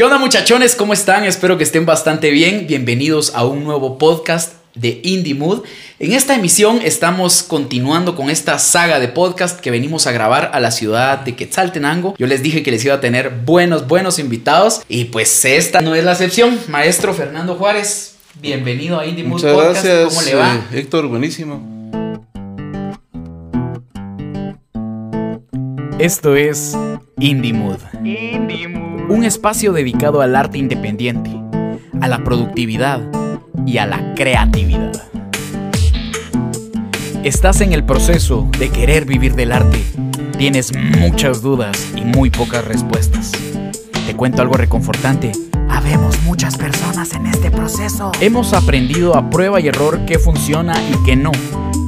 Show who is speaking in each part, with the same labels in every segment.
Speaker 1: ¿Qué onda muchachones? ¿Cómo están? Espero que estén bastante bien. Bienvenidos a un nuevo podcast de Indie Mood. En esta emisión estamos continuando con esta saga de podcast que venimos a grabar a la ciudad de Quetzaltenango. Yo les dije que les iba a tener buenos, buenos invitados y pues esta no es la excepción. Maestro Fernando Juárez, bienvenido a Indie Mood
Speaker 2: Podcast. Gracias, ¿Cómo le va? Eh, Héctor, buenísimo.
Speaker 1: Esto es Indie Mood. Indie Mood. Un espacio dedicado al arte independiente, a la productividad y a la creatividad. Estás en el proceso de querer vivir del arte. Tienes muchas dudas y muy pocas respuestas. Te cuento algo reconfortante. Habemos muchas personas en este proceso. Hemos aprendido a prueba y error qué funciona y qué no.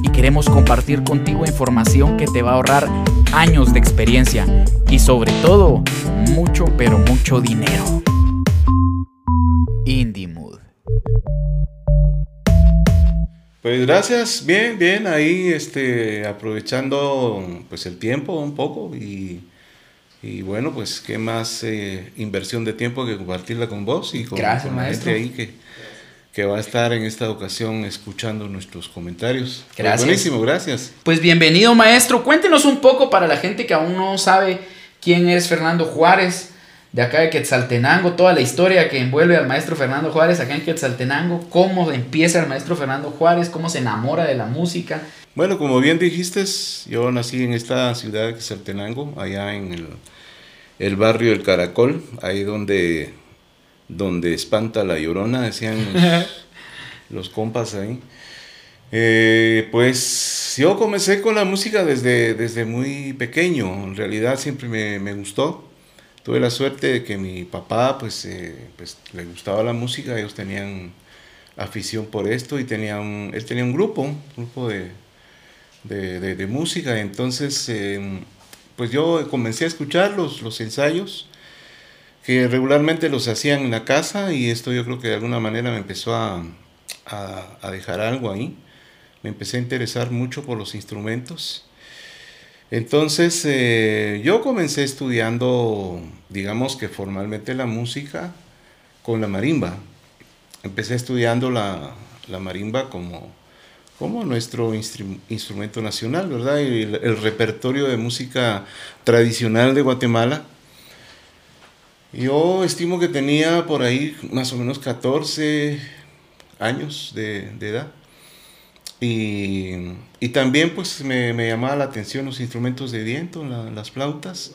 Speaker 1: Y queremos compartir contigo información que te va a ahorrar años de experiencia y sobre todo mucho pero mucho dinero. Indie Mood.
Speaker 2: Pues gracias, bien, bien, ahí este, aprovechando pues el tiempo un poco y, y bueno, pues qué más eh, inversión de tiempo que compartirla con vos y con,
Speaker 1: gracias, maestro.
Speaker 2: ahí que, que va a estar en esta ocasión escuchando nuestros comentarios.
Speaker 1: Pues gracias.
Speaker 2: buenísimo, gracias.
Speaker 1: Pues bienvenido maestro, cuéntenos un poco para la gente que aún no sabe quién es Fernando Juárez, de acá de Quetzaltenango, toda la historia que envuelve al maestro Fernando Juárez acá en Quetzaltenango, cómo empieza el maestro Fernando Juárez, cómo se enamora de la música.
Speaker 2: Bueno, como bien dijiste, yo nací en esta ciudad de Quetzaltenango, allá en el, el barrio El Caracol, ahí donde donde espanta la llorona, decían los, compas ahí. Eh, pues yo comencé con la música desde, desde muy pequeño, en realidad siempre me, gustó. Tuve la suerte de que mi papá pues, eh, pues, le gustaba la música, ellos tenían afición por esto y tenían, él tenía un grupo, un grupo de, de, música, entonces em, pues yo comencé a escuchar los, los ensayos que regularmente los hacían en la casa y esto yo creo que de alguna manera me empezó a, a, dejar algo ahí. Me empecé a interesar mucho por los instrumentos. Entonces eh, yo comencé estudiando, digamos que formalmente la música con la marimba. Empecé estudiando la, la marimba como, como nuestro instrumento nacional, ¿verdad? El repertorio de música tradicional de Guatemala yo estimo que tenía por ahí más o menos 14 años de, edad. Y, también pues me, llamaba la atención los instrumentos de viento, las flautas.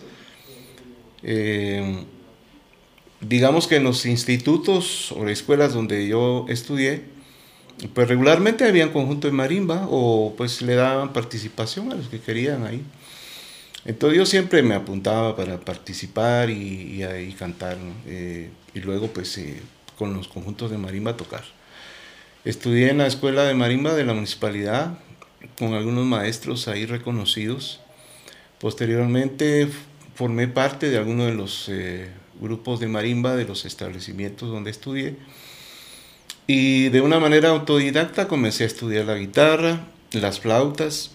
Speaker 2: Eh, digamos que en los institutos o escuelas donde yo estudié, pues regularmente había conjunto de marimba o pues le daban participación a los que querían ahí. Entonces yo siempre me apuntaba para participar y, y, cantar, eh, y luego pues eh, con los conjuntos de marimba tocar. Estudié en la escuela de marimba de la municipalidad con algunos maestros ahí reconocidos. Posteriormente formé parte de algunos de los eh, grupos de marimba de los establecimientos donde estudié. Y de una manera autodidacta comencé a estudiar la guitarra, las flautas,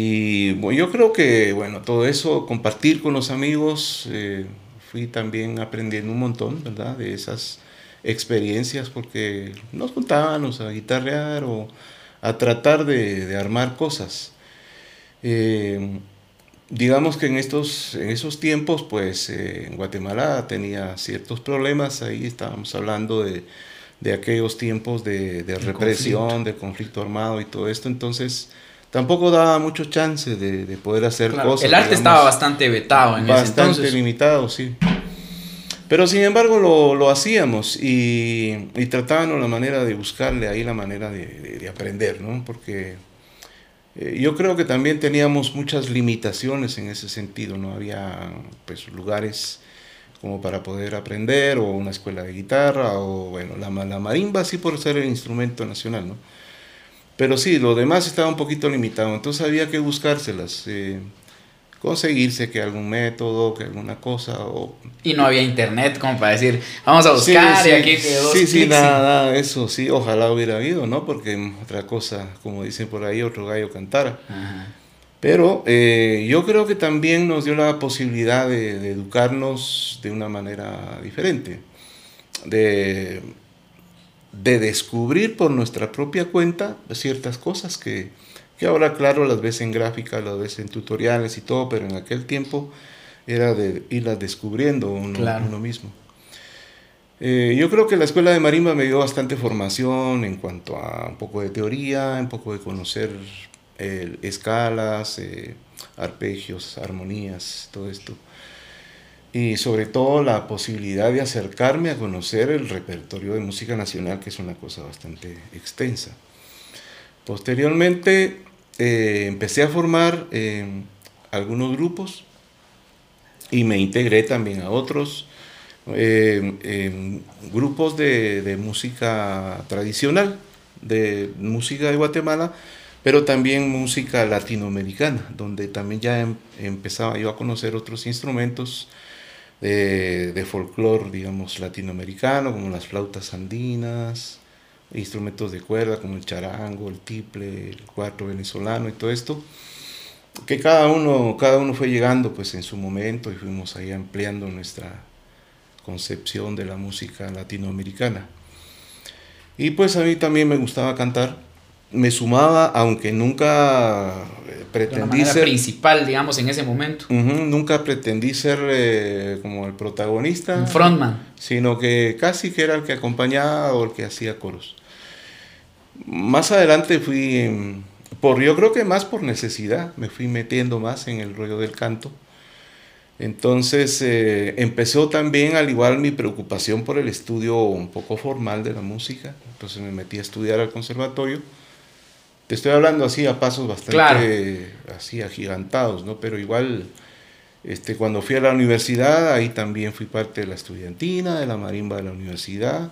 Speaker 2: y bueno, yo creo que, bueno, todo eso, compartir con los amigos, eh, fui también aprendiendo un montón, ¿verdad? De esas experiencias, porque nos juntábamos a guitarrear o a tratar de, de armar cosas. Eh, digamos que en, estos, en esos tiempos, pues eh, en Guatemala tenía ciertos problemas, ahí estábamos hablando de, de aquellos tiempos de, de represión, de conflicto armado y todo esto, entonces tampoco daba mucho chance de, poder hacer cosas.
Speaker 1: El arte estaba bastante vetado en
Speaker 2: bastante
Speaker 1: ese entonces.
Speaker 2: limitado, sí. Pero sin embargo lo, lo hacíamos y, y, tratábamos la manera de buscarle ahí la manera de, de, aprender, ¿no? Porque eh, yo creo que también teníamos muchas limitaciones en ese sentido, no había pues lugares como para poder aprender o una escuela de guitarra o bueno, la, la marimba sí por ser el instrumento nacional, ¿no? Pero sí, lo demás estaba un poquito limitado, entonces había que buscárselas, eh, conseguirse que algún método, que alguna cosa. O...
Speaker 1: Y no había internet como para decir, vamos a buscar
Speaker 2: y
Speaker 1: aquí
Speaker 2: Sí, sí, nada, eso sí, ojalá hubiera habido, ¿no? Porque otra cosa, como dicen por ahí, otro gallo cantara. Pero eh, yo creo que también nos dio la posibilidad de, educarnos de una manera diferente, de, de, descubrir por nuestra propia cuenta ciertas cosas que, que, ahora, claro, las ves en gráfica, las ves en tutoriales y todo, pero en aquel tiempo era de irlas descubriendo uno, uno mismo. Eh, yo creo que la escuela de marimba me dio bastante formación en cuanto a un poco de teoría, un poco de conocer escalas, eh, arpegios, armonías, todo esto. Y sobre todo la posibilidad de acercarme a conocer el repertorio de música nacional, que es una cosa bastante extensa. Posteriormente eh, empecé a formar eh, algunos grupos y me integré también a otros grupos de, música tradicional, de música de Guatemala, pero también música latinoamericana, donde también ya em, empezaba yo a conocer otros instrumentos de, de folclore, digamos, latinoamericano, como las flautas andinas, instrumentos de cuerda como el charango, el tiple, el cuarto venezolano y todo esto, que cada uno, cada uno fue llegando pues en su momento y fuimos ahí ampliando nuestra concepción de la música latinoamericana. Y pues a mí también me gustaba cantar, me sumaba, aunque nunca eh, pretendí ser...
Speaker 1: principal, digamos, en ese momento.
Speaker 2: nunca pretendí ser eh, como el protagonista.
Speaker 1: Un frontman.
Speaker 2: Sino que casi que era el que acompañaba o el que hacía coros. Más adelante fui, por yo creo que más por necesidad, me fui metiendo más en el rollo del canto. Entonces eh, empezó también al igual mi preocupación por el estudio un poco formal de la música. Entonces me metí a estudiar al conservatorio te estoy hablando así a pasos bastante así agigantados, ¿no? Pero igual, este, cuando fui a la universidad, ahí también fui parte de la estudiantina, de la marimba de la universidad.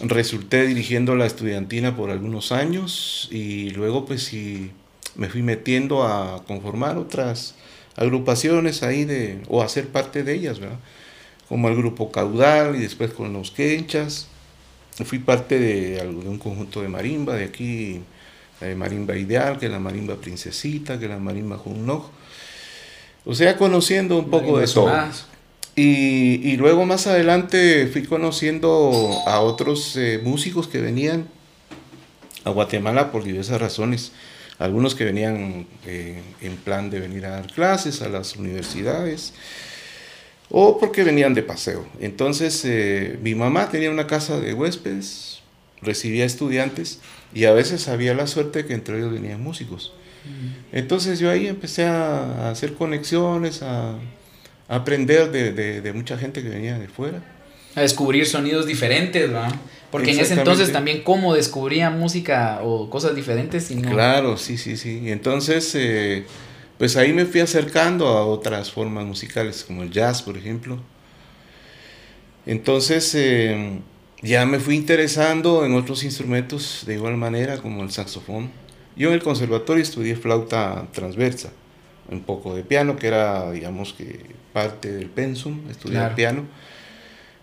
Speaker 2: Resulté dirigiendo la estudiantina por algunos años y luego pues sí me fui metiendo a conformar otras agrupaciones ahí de, o a ser parte de ellas, ¿verdad? Como el grupo Caudal y después con los Quenchas. Fui parte de, de un conjunto de marimba de aquí la marimba ideal, que la marimba princesita, que la marimba Junnoj. O sea, conociendo un poco de todo. Y, y, luego más adelante fui conociendo a otros eh, músicos que venían a Guatemala por diversas razones. Algunos que venían eh, en plan de venir a dar clases a las universidades o porque venían de paseo. Entonces eh, mi mamá tenía una casa de huéspedes, recibía estudiantes y a veces había la suerte que entre ellos venían músicos. Mm. Entonces yo ahí empecé a hacer conexiones, a, aprender de, mucha gente que venía de fuera.
Speaker 1: A descubrir sonidos diferentes, ¿verdad? Porque en ese entonces también cómo descubría música o cosas diferentes.
Speaker 2: Claro, sí, sí, sí. Y entonces, eh, pues ahí me fui acercando a otras formas musicales, como el jazz, por ejemplo. Entonces, eh, ya me fui interesando en otros instrumentos de igual manera, como el saxofón. Yo en el conservatorio estudié flauta transversa, un poco de piano, que era, digamos que, parte del pensum, estudiar piano.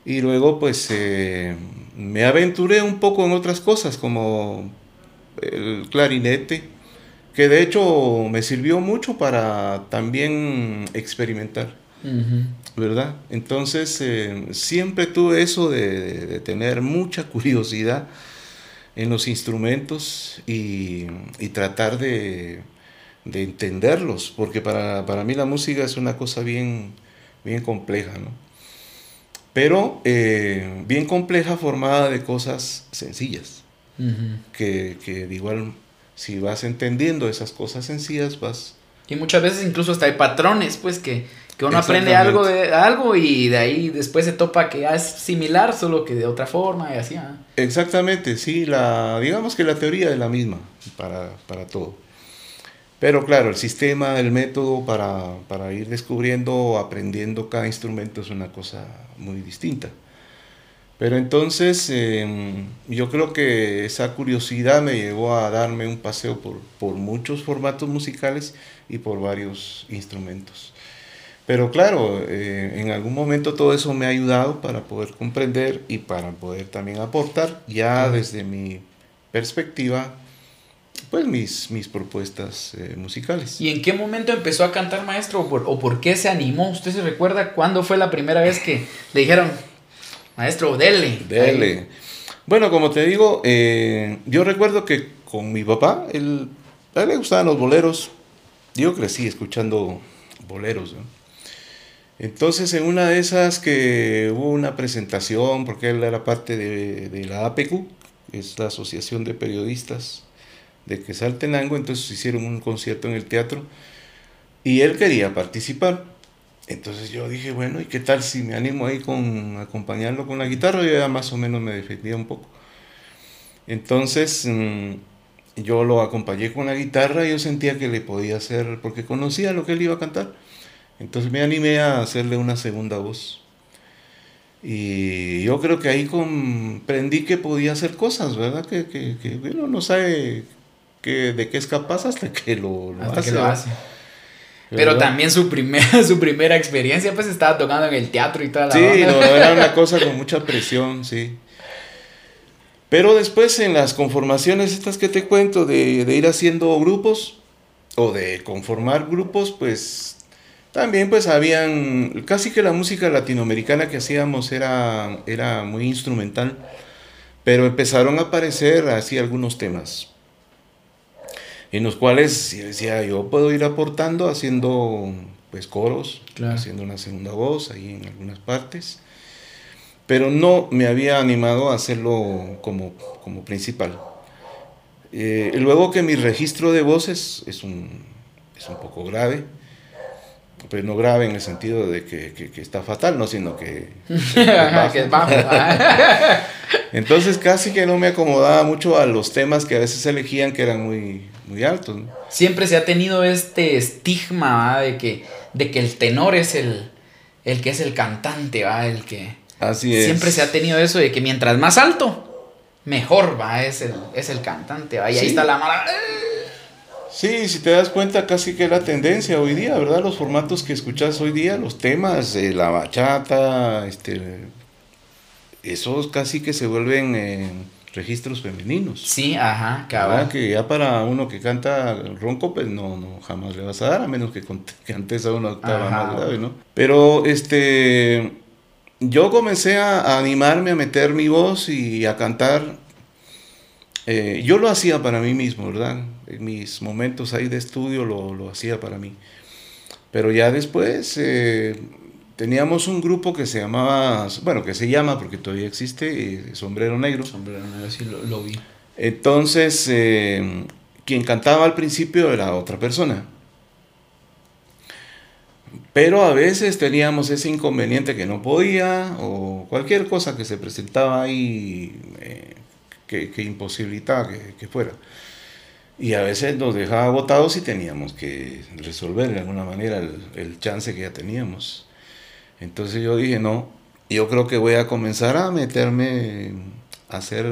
Speaker 2: Y luego, pues, eh, me aventuré un poco en otras cosas, como el clarinete, que de hecho me sirvió mucho para también experimentar. ¿Verdad? Entonces, eh, siempre tuve eso de, tener mucha curiosidad en los instrumentos y, tratar de, entenderlos, porque para, mí la música es una cosa bien, bien compleja, ¿no? Pero eh, bien compleja formada de cosas sencillas, que, que de igual, si vas entendiendo esas cosas sencillas, vas...
Speaker 1: Y muchas veces incluso hasta hay patrones, pues, que que uno aprende algo de algo y de ahí después se topa que es similar, solo que de otra forma y así. ¿ah?
Speaker 2: Exactamente, sí, la, digamos que la teoría es la misma para, para todo. Pero claro, el sistema, el método para, para ir descubriendo, aprendiendo cada instrumento es una cosa muy distinta. Pero entonces em, yo creo que esa curiosidad me llevó a darme un paseo por, por muchos formatos musicales y por varios instrumentos. Pero claro, eh, en algún momento todo eso me ha ayudado para poder comprender y para poder también aportar, ya desde mi perspectiva, pues mis, mis propuestas eh, musicales.
Speaker 1: ¿Y en qué momento empezó a cantar maestro o por, qué se animó? ¿Usted se recuerda cuándo fue la primera vez que le dijeron, maestro, dele?
Speaker 2: Dele. Bueno, como te digo, eh, yo recuerdo que con mi papá, él, a él le gustaban los boleros. Yo crecí escuchando boleros. Entonces, en una de esas que hubo una presentación, porque él era parte de, de la APQ, es la Asociación de Periodistas de Quesaltenango, entonces hicieron un concierto en el teatro y él quería participar. Entonces yo dije, bueno, ¿y qué tal si me animo ahí con acompañarlo con la guitarra? Yo ya más o menos me defendía un poco. Entonces mm, yo lo acompañé con la guitarra y yo sentía que le podía hacer, porque conocía lo que él iba a cantar. Entonces me animé a hacerle una segunda voz. Y yo creo que ahí comprendí que podía hacer cosas, ¿verdad? Que, que, que bueno, no sabe que, de qué es capaz hasta que lo, hace.
Speaker 1: Pero también su primera, su primera experiencia, pues estaba tocando en el teatro y toda la
Speaker 2: Sí, no, era una cosa con mucha presión, sí. Pero después en las conformaciones estas que te cuento, de, de ir haciendo grupos o de conformar grupos, pues también pues habían, casi que la música latinoamericana que hacíamos era, era muy instrumental, pero empezaron a aparecer así algunos temas, en los cuales decía, yo puedo ir aportando haciendo pues coros, haciendo una segunda voz ahí en algunas partes, pero no me había animado a hacerlo como, como principal. Eh, luego que mi registro de voces es un, es un poco grave, pues no grave en el sentido de que, está fatal, no, sino que, es bajo. Entonces casi que no me acomodaba mucho a los temas que a veces elegían que eran muy, muy altos.
Speaker 1: Siempre se ha tenido este estigma de que, de que el tenor es el, el que es el cantante, ¿va? el que...
Speaker 2: Así es.
Speaker 1: Siempre se ha tenido eso de que mientras más alto, mejor va, es el, es el cantante, ¿va? y ahí está la mala...
Speaker 2: Sí, si te das cuenta, casi que es la tendencia hoy día, ¿verdad? Los formatos que escuchas hoy día, los temas, eh, la bachata, este, esos casi que se vuelven eh, registros femeninos.
Speaker 1: Sí, ajá, cabal.
Speaker 2: Que ya para uno que canta ronco, pues no, no jamás le vas a dar, a menos que cantes a una octava más grave, ¿no? Pero este, yo comencé a animarme a meter mi voz y a cantar eh, yo lo hacía para mí mismo, ¿verdad? En mis momentos ahí de estudio lo, hacía para mí. Pero ya después eh, teníamos un grupo que se llamaba, bueno, que se llama, porque todavía existe, eh, Sombrero Negro.
Speaker 1: Sombrero Negro, sí, lo, vi.
Speaker 2: Entonces, quien cantaba al principio era otra persona. Pero a veces teníamos ese inconveniente que no podía, o cualquier cosa que se presentaba ahí que, imposibilitaba que, fuera. Y a veces nos dejaba agotados y teníamos que resolver de alguna manera el, chance que ya teníamos. Entonces yo dije, no, yo creo que voy a comenzar a meterme a hacer,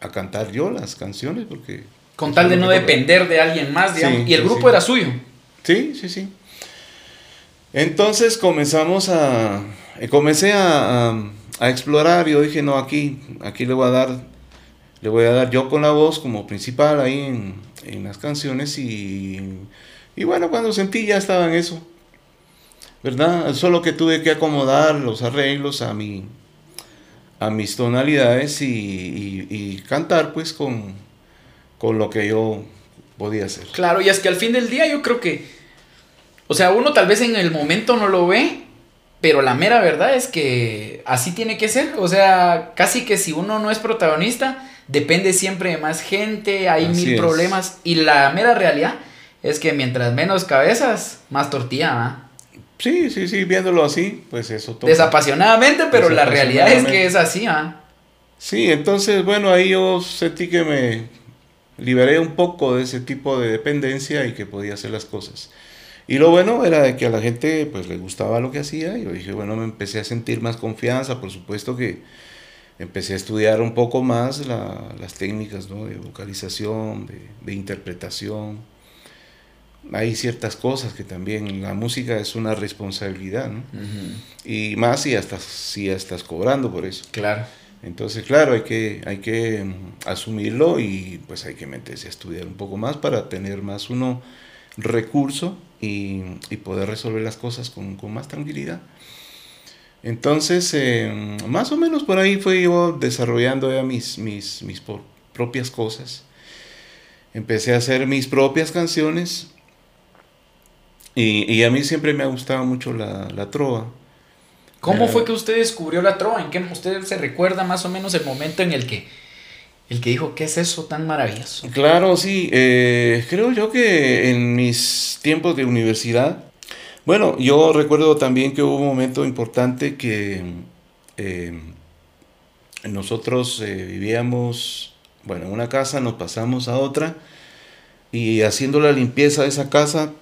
Speaker 2: a cantar yo las canciones porque...
Speaker 1: Con tal de no depender de alguien más, digamos. y el grupo era suyo.
Speaker 2: Sí, sí, sí. Entonces comenzamos a... Comencé a a explorar. Yo dije, no, aquí, aquí le voy a dar, le voy a dar yo con la voz como principal ahí en, en las canciones y, y, bueno, cuando sentí ya estaba en eso, ¿verdad? Solo que tuve que acomodar los arreglos a mi, a mis tonalidades y, cantar pues con, con lo que yo podía hacer.
Speaker 1: Claro, y es que al fin del día yo creo que, o sea, uno tal vez en el momento no lo ve, pero la mera verdad es que así tiene que ser. O sea, casi que si uno no es protagonista, depende siempre de más gente, hay mil problemas. Y la mera realidad es que mientras menos cabezas, más tortilla.
Speaker 2: Sí, sí, sí, viéndolo así, pues eso
Speaker 1: todo. Desapasionadamente, pero la realidad es que es así, ¿ah?
Speaker 2: Sí, entonces, bueno, ahí yo sentí que me liberé un poco de ese tipo de dependencia y que podía hacer las cosas. Y lo bueno era de que a la gente pues le gustaba lo que hacía. Yo dije, bueno, me empecé a sentir más confianza, por supuesto que empecé a estudiar un poco más las técnicas ¿no? de vocalización, de, interpretación. Hay ciertas cosas que también la música es una responsabilidad, ¿no? Y más si, hasta, si ya estás cobrando por eso.
Speaker 1: Claro.
Speaker 2: Entonces, claro, hay que, hay que mm, asumirlo y pues hay que meterse a estudiar un poco más para tener más uno recurso y, poder resolver las cosas con, más tranquilidad. Entonces, eh, más o menos por ahí fue yo desarrollando ya mis, mis, mis propias cosas. Empecé a hacer mis propias canciones y, y a mí siempre me ha gustado mucho la, la trova.
Speaker 1: ¿Cómo fue que usted descubrió la trova? ¿En qué usted se recuerda más o menos el momento en el que, el que dijo, ¿qué es eso tan maravilloso?
Speaker 2: Claro, sí. Eh, creo yo que en mis tiempos de universidad, bueno, yo recuerdo también que hubo un momento importante que eh, nosotros eh, vivíamos, bueno, en una casa, nos pasamos a otra y haciendo la limpieza de esa casa,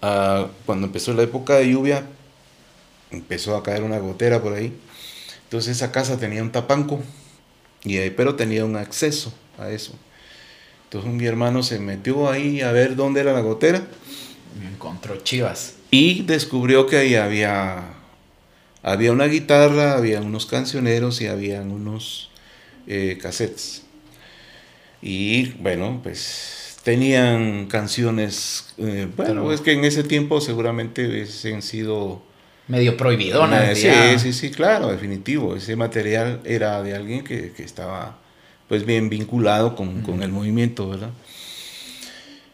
Speaker 2: ah, cuando empezó la época de lluvia, empezó a caer una gotera por ahí. Entonces esa casa tenía un tapanco, y, pero tenía un acceso a eso. Entonces mi hermano se metió ahí a ver dónde era la gotera.
Speaker 1: encontró chivas.
Speaker 2: Y descubrió que ahí había, había una guitarra, había unos cancioneros y había unos eh, cassettes. Y bueno, pues tenían canciones, eh, bueno, es que en ese tiempo seguramente hubiesen sido
Speaker 1: medio prohibidona.
Speaker 2: sí, sí, sí, claro, definitivo. Ese material era de alguien que, estaba pues bien vinculado con, el movimiento, ¿verdad?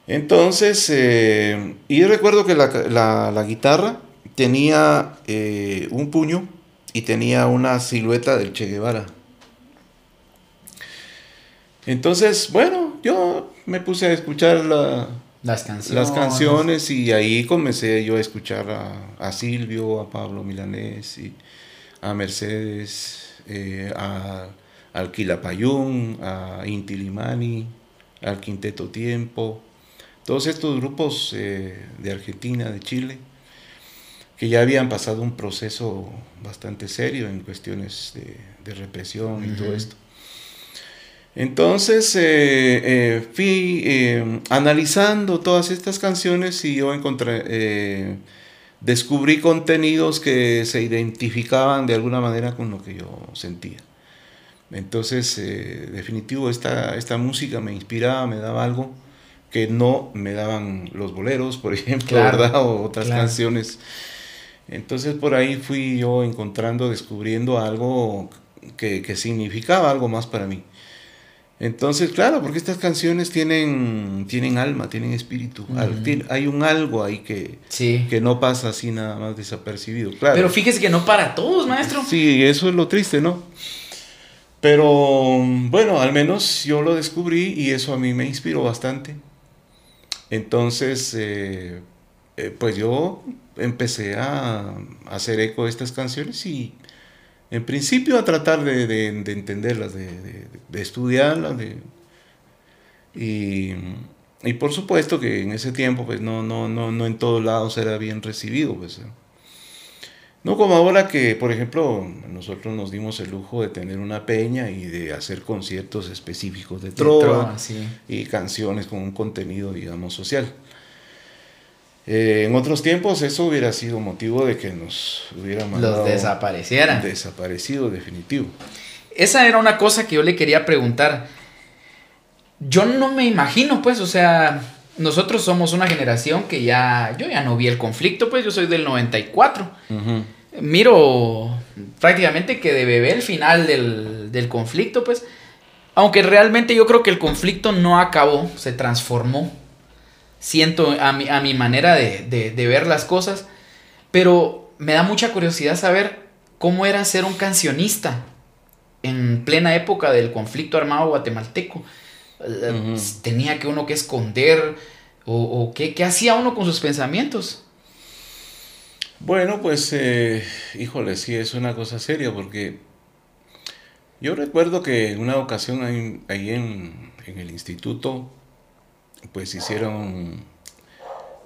Speaker 2: Entonces, eh, y recuerdo que la, guitarra tenía eh, un puño y tenía una silueta del Che Guevara. Entonces, bueno, yo me puse a escuchar la,
Speaker 1: las canciones.
Speaker 2: Las canciones y ahí comencé yo a escuchar a, Silvio, a Pablo Milanés, y a Mercedes, eh, a, al Quilapayún, a Inti Limani, al Quinteto Tiempo, todos estos grupos eh, de Argentina, de Chile, que ya habían pasado un proceso bastante serio en cuestiones de, represión y todo esto. Entonces eh, eh, fui eh, analizando todas estas canciones y yo encontré, descubrí contenidos que se identificaban de alguna manera con lo que yo sentía. Entonces, definitivo, esta, esta música me inspiraba, me daba algo que no me daban los boleros, por ejemplo, ¿verdad? O otras canciones. Entonces por ahí fui yo encontrando, descubriendo algo que, que significaba algo más para mí. Entonces, claro, porque estas canciones tienen, tienen alma, tienen espíritu. Hay un algo ahí que, que no pasa así nada más desapercibido. Claro.
Speaker 1: Pero fíjese que no para todos, maestro.
Speaker 2: Sí, eso es lo triste, ¿no? Pero bueno, al menos yo lo descubrí y eso a mí me inspiró bastante. Entonces, eh, eh, pues yo empecé a hacer eco de estas canciones y en principio a tratar de, entenderlas, de, estudiarlas, y, por supuesto que en ese tiempo pues no, no, no, no en todos lados era bien recibido. Pues, no como ahora que, por ejemplo, nosotros nos dimos el lujo de tener una peña y de hacer conciertos específicos de trova, y canciones con un contenido, digamos, social. Eh, en otros tiempos eso hubiera sido motivo de que nos hubiera mandado...
Speaker 1: Los desaparecieran.
Speaker 2: Desaparecido, definitivo.
Speaker 1: Esa era una cosa que yo le quería preguntar. Yo no me imagino, pues, o sea, nosotros somos una generación que ya, yo ya no vi el conflicto, pues yo soy del 94. Miro prácticamente que de bebé el final del, del conflicto, pues, aunque realmente yo creo que el conflicto no acabó, se transformó siento a mi, a mi manera de, ver las cosas, pero me da mucha curiosidad saber cómo era ser un cancionista en plena época del conflicto armado guatemalteco. Eh, tenía que uno que esconder o, qué, hacía uno con sus pensamientos.
Speaker 2: Bueno, pues, eh, híjole, sí, es una cosa seria porque yo recuerdo que en una ocasión ahí, en, en el instituto pues hicieron,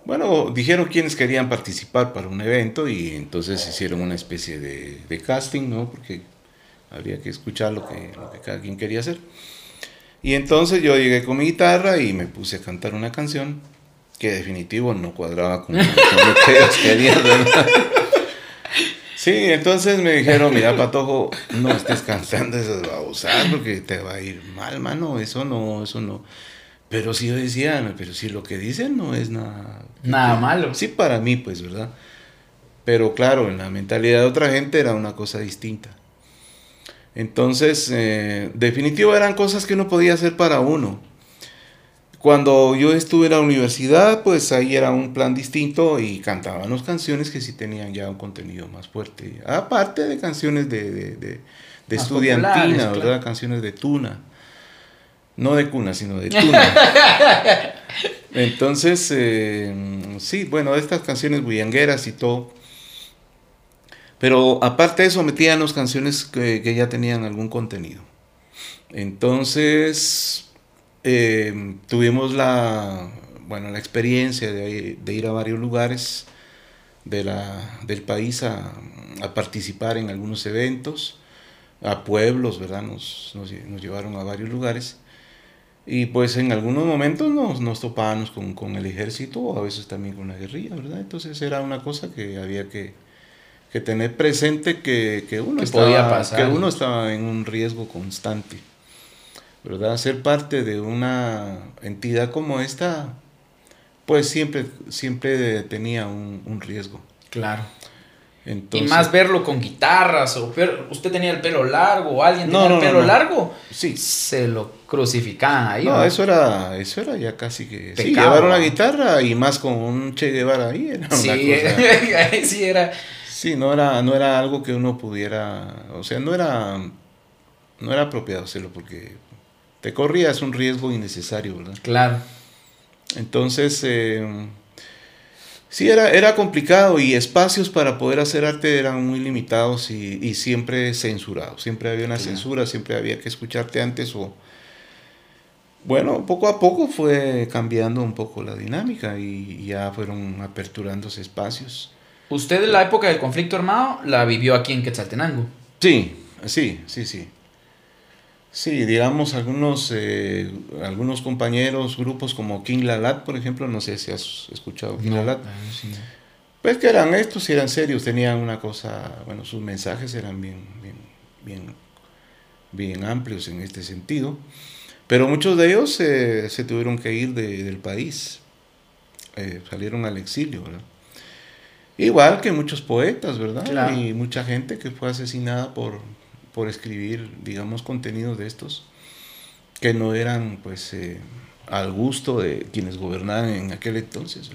Speaker 2: bueno, dijeron quiénes querían participar para un evento y entonces hicieron una especie de, casting, ¿no? Porque habría que escuchar lo que, cada quien quería hacer. Y entonces yo llegué con mi guitarra y me puse a cantar una canción que definitivo no cuadraba con, lo que ellos querían, Sí, Sí, entonces me dijeron, mira, Patojo, no estés cantando esas babosadas porque te va a ir mal, mano, eso no, eso no. Pero sí yo decía, pero si lo que dicen no es nada...
Speaker 1: Nada malo.
Speaker 2: Sí, para mí, pues, ¿verdad? Pero claro, en la mentalidad de otra gente era una cosa distinta. Entonces, eh, definitivo eran cosas que uno podía hacer para uno. Cuando yo estuve en la universidad, pues ahí era un plan distinto y cantábamos canciones que sí tenían ya un contenido más fuerte. Aparte de canciones de, de, de, estudiantina, ¿verdad? Canciones de tuna. No de cuna, sino de tuna. Entonces, eh, sí, bueno, estas canciones bullangueras y todo. Pero aparte de eso, metíamos canciones que, que ya tenían algún contenido. Entonces, eh, tuvimos la, bueno, la experiencia de, ir a varios lugares de la, del país a, participar en algunos eventos, a pueblos, ¿verdad? Nos, nos, llevaron a varios lugares. Y pues en algunos momentos nos, nos topábamos con, con, el ejército o a veces también con la guerrilla, ¿verdad? Entonces era una cosa que había que, que tener presente que, que uno, estaba, que uno estaba en un riesgo constante. ¿verdad? Ser parte de una entidad como esta, pues siempre, siempre tenía un, riesgo.
Speaker 1: Claro. y más verlo con guitarras, o usted tenía el pelo largo, o alguien tenía el pelo largo, sí. se lo crucificaban ahí.
Speaker 2: No, eso era, eso era ya casi que... sí, llevar una guitarra y más con un Che Guevara ahí era
Speaker 1: sí, sí era...
Speaker 2: Sí, no era, no era algo que uno pudiera, o sea, no era, no era apropiado hacerlo porque te corrías un riesgo innecesario, ¿verdad?
Speaker 1: Claro.
Speaker 2: Entonces, eh, sí, era, era complicado y espacios para poder hacer arte eran muy limitados y, siempre censurados. Siempre había una censura, siempre había que escucharte antes o... Bueno, poco a poco fue cambiando un poco la dinámica y ya fueron aperturándose espacios.
Speaker 1: ¿Usted en la época del conflicto armado la vivió aquí en Quetzaltenango?
Speaker 2: Sí, sí, sí, sí. Sí, digamos, algunos, eh, algunos compañeros, grupos como King Lalat, por ejemplo, no sé si has escuchado King Lalat. Ah, pues que eran estos, eran serios, tenían una cosa, bueno, sus mensajes eran bien, bien, bien, bien amplios en este sentido. Pero muchos de ellos eh, se tuvieron que ir del país, eh, salieron al exilio, ¿verdad? Igual que muchos poetas, ¿verdad? Y mucha gente que fue asesinada por, por escribir, digamos, contenidos de estos que no eran, pues, eh, al gusto de quienes gobernaban en aquel entonces.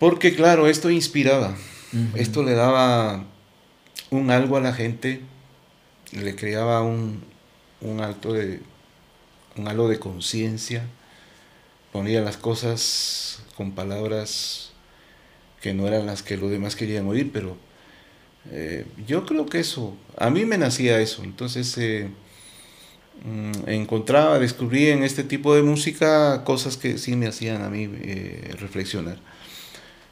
Speaker 2: Porque, claro, esto inspiraba, esto le daba un algo a la gente, le creaba un, un alto de, un halo de conciencia, ponía las cosas con palabras que no eran las que los demás querían oír, pero eh, yo creo que eso, a mí me nacía eso, entonces eh, mm, encontraba, descubrí en este tipo de música cosas que sí me hacían a mí eh, reflexionar.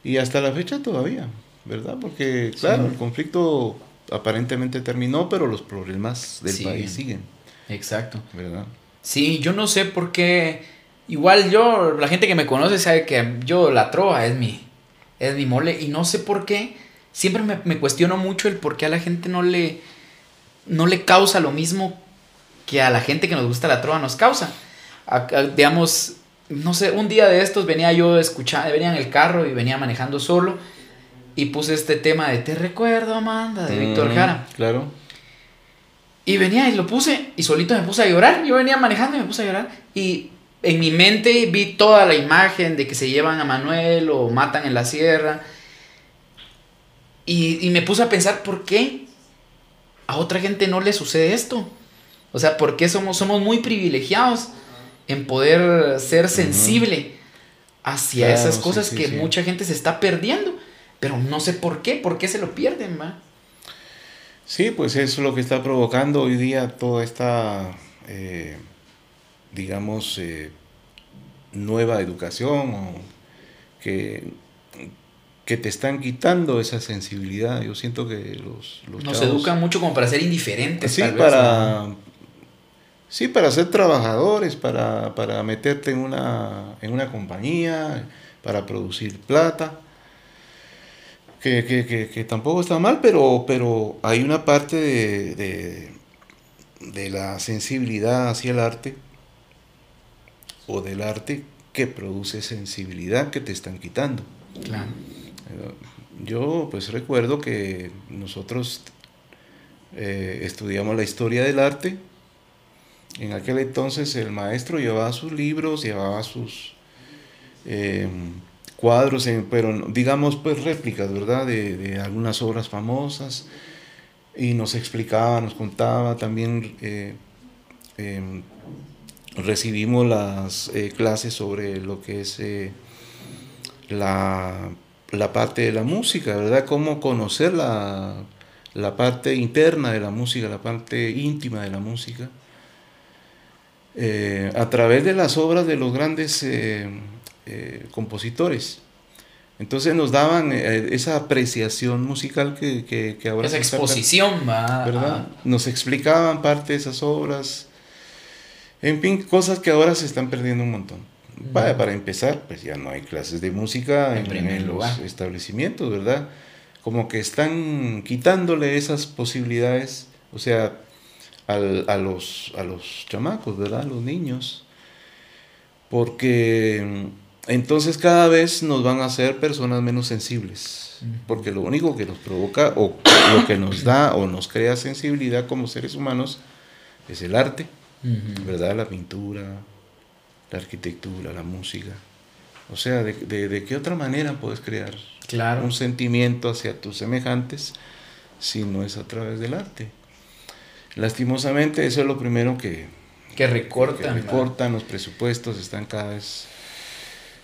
Speaker 2: Y hasta la fecha todavía, ¿verdad? Porque, claro, el conflicto aparentemente terminó, pero los problemas del país siguen.
Speaker 1: Exacto.
Speaker 2: ¿Verdad?
Speaker 1: Sí, yo no sé por qué. Igual yo, la gente que me conoce sabe que yo la trova es mi, es mi mole y no sé por qué siempre me, cuestiono mucho el por qué a la gente no le, no le causa lo mismo que a la gente que nos gusta la trova nos causa. digamos, no sé, un día de estos venía yo escuchando, venía en el carro y venía manejando solo y puse este tema de Te recuerdo, Amanda, de Víctor Jara.
Speaker 2: Claro.
Speaker 1: Y venía y lo puse y solito me puse a llorar. Yo venía manejando y me puse a llorar. Y en mi mente vi toda la imagen de que se llevan a Manuel o matan en la sierra y, me puse a pensar, ¿por qué a otra gente no le sucede esto? O sea, ¿por qué somos, somos muy privilegiados en poder ser sensible hacia esas cosas que mucha gente se está perdiendo? Pero no sé por qué, por qué se lo pierden, ¿va?
Speaker 2: Sí, pues eso es lo que está provocando hoy día toda esta, eh, digamos, eh, nueva educación o que que te están quitando esa sensibilidad. Yo siento que los, los
Speaker 1: Nos educan mucho como para ser indiferentes.
Speaker 2: Sí, para... Sí, para ser trabajadores, para, para meterte en una, en una compañía, para producir plata. que, tampoco está mal, pero, pero hay una parte de, de, la sensibilidad hacia el arte o del arte que produce sensibilidad que te están quitando. Claro. Eh, yo pues recuerdo que nosotros eh, estudiamos la historia del arte. En aquel entonces el maestro llevaba sus libros, llevaba sus... Eh, cuadros, pero digamos pues réplicas, ¿verdad? De, algunas obras famosas y nos explicaba, nos contaba también, eh, em, recibimos las eh, clases sobre lo que es eh, la, la, parte de la música, ¿verdad? Cómo conocer la, la parte interna de la música, la parte íntima de la música. a través de las obras de los grandes eh, compositores. Entonces nos daban eh, esa apreciación musical que, que, ahora...
Speaker 1: Esa exposición,
Speaker 2: ¿verdad? Nos explicaban parte de esas obras. En fin, cosas que ahora se están perdiendo un montón. Vaya, para empezar, pues ya no hay clases de música en, los establecimientos, ¿verdad? Como que están quitándole esas posibilidades, o sea, al, a, los, a los chamacos, ¿verdad? A los niños. Porque entonces cada vez nos van a hacer personas menos sensibles, porque lo único que nos provoca o lo que nos da o nos crea sensibilidad como seres humanos es el arte, ¿verdad? La pintura, la arquitectura, la música. O sea, ¿de, qué otra manera puedes crear un sentimiento hacia tus semejantes si no es a través del arte? Lastimosamente eso es lo primero que,
Speaker 1: que recortan.
Speaker 2: Que recortan, los presupuestos están cada vez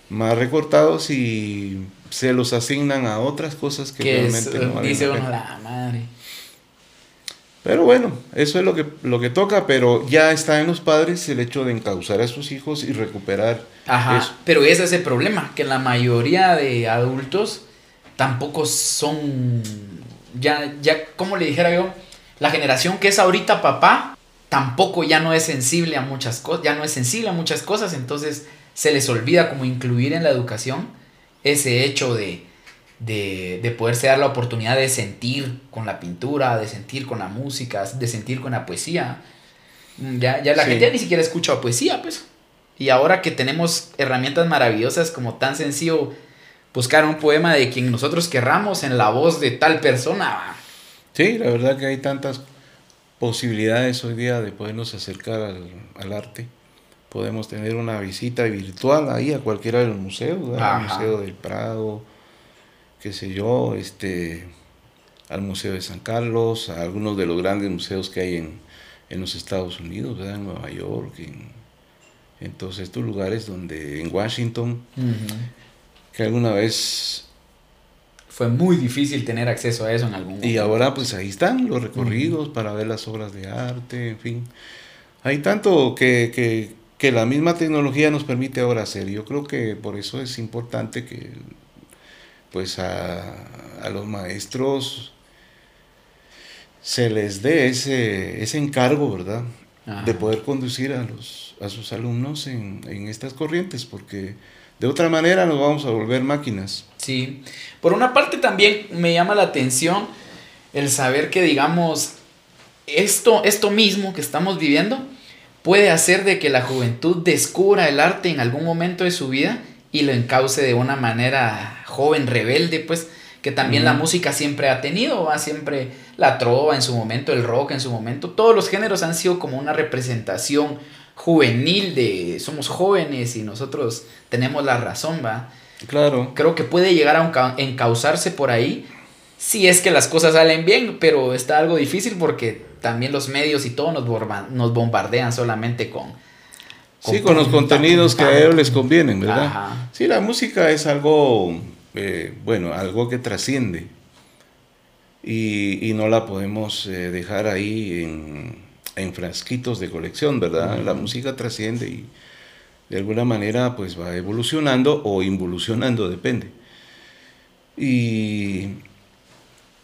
Speaker 2: más recortados y se los asignan a otras cosas que, realmente no valen
Speaker 1: dice uno la madre
Speaker 2: pero bueno eso es lo que lo que toca pero ya está en los padres el hecho de encauzar a sus hijos y recuperar
Speaker 1: Ajá, pero ese es el problema que la mayoría de adultos tampoco son ya ya como le dijera yo la generación que es ahorita papá tampoco ya no es sensible a muchas cosas ya no es sensible a muchas cosas entonces se les olvida como incluir en la educación ese hecho de, de, de poderse dar la oportunidad de sentir con la pintura, de sentir con la música, de sentir con la poesía. Mm, ya, ya la gente ya ni siquiera escucha poesía, pues. Y ahora que tenemos herramientas maravillosas como tan sencillo buscar un poema de quien nosotros querramos en la voz de tal persona.
Speaker 2: Sí, la verdad que hay tantas posibilidades hoy día de podernos acercar al, al arte podemos tener una visita virtual ahí a cualquiera de los museos, al Museo del Prado, qué sé yo, este, al Museo de San Carlos, a algunos de los grandes museos que hay en, los Estados Unidos, en Nueva York, en, todos estos lugares donde, en Washington, que alguna vez...
Speaker 1: Fue muy difícil tener acceso a eso en algún
Speaker 2: momento. Y ahora pues ahí están los recorridos para ver las obras de arte, en fin. Hay tanto que, que, que la misma tecnología nos permite ahora hacer. Yo creo que por eso es importante que pues a, los maestros se les dé ese, ese encargo, ¿verdad? De poder conducir a, los, a sus alumnos en, en estas corrientes, porque de otra manera nos vamos a volver máquinas.
Speaker 1: Sí, por una parte también me llama la atención el saber que, digamos, esto, esto mismo que estamos viviendo, puede hacer de que la juventud descubra el arte en algún momento de su vida y lo encauce de una manera joven, rebelde, pues que también la música siempre ha tenido, va siempre la trova en su momento, el rock en su momento, todos los géneros han sido como una representación juvenil de somos jóvenes y nosotros tenemos la razón, va.
Speaker 2: Claro.
Speaker 1: Creo que puede llegar a encauzarse por ahí si es que las cosas salen bien, pero está algo difícil porque también los medios y todo nos, nos bombardean solamente con...
Speaker 2: sí, con los contenidos que a ellos les convienen, ¿verdad? Sí, la música es algo, eh, bueno, algo que trasciende y, no la podemos eh, dejar ahí en, en, frasquitos de colección, ¿verdad? La música trasciende y de alguna manera pues va evolucionando o involucionando, depende. Y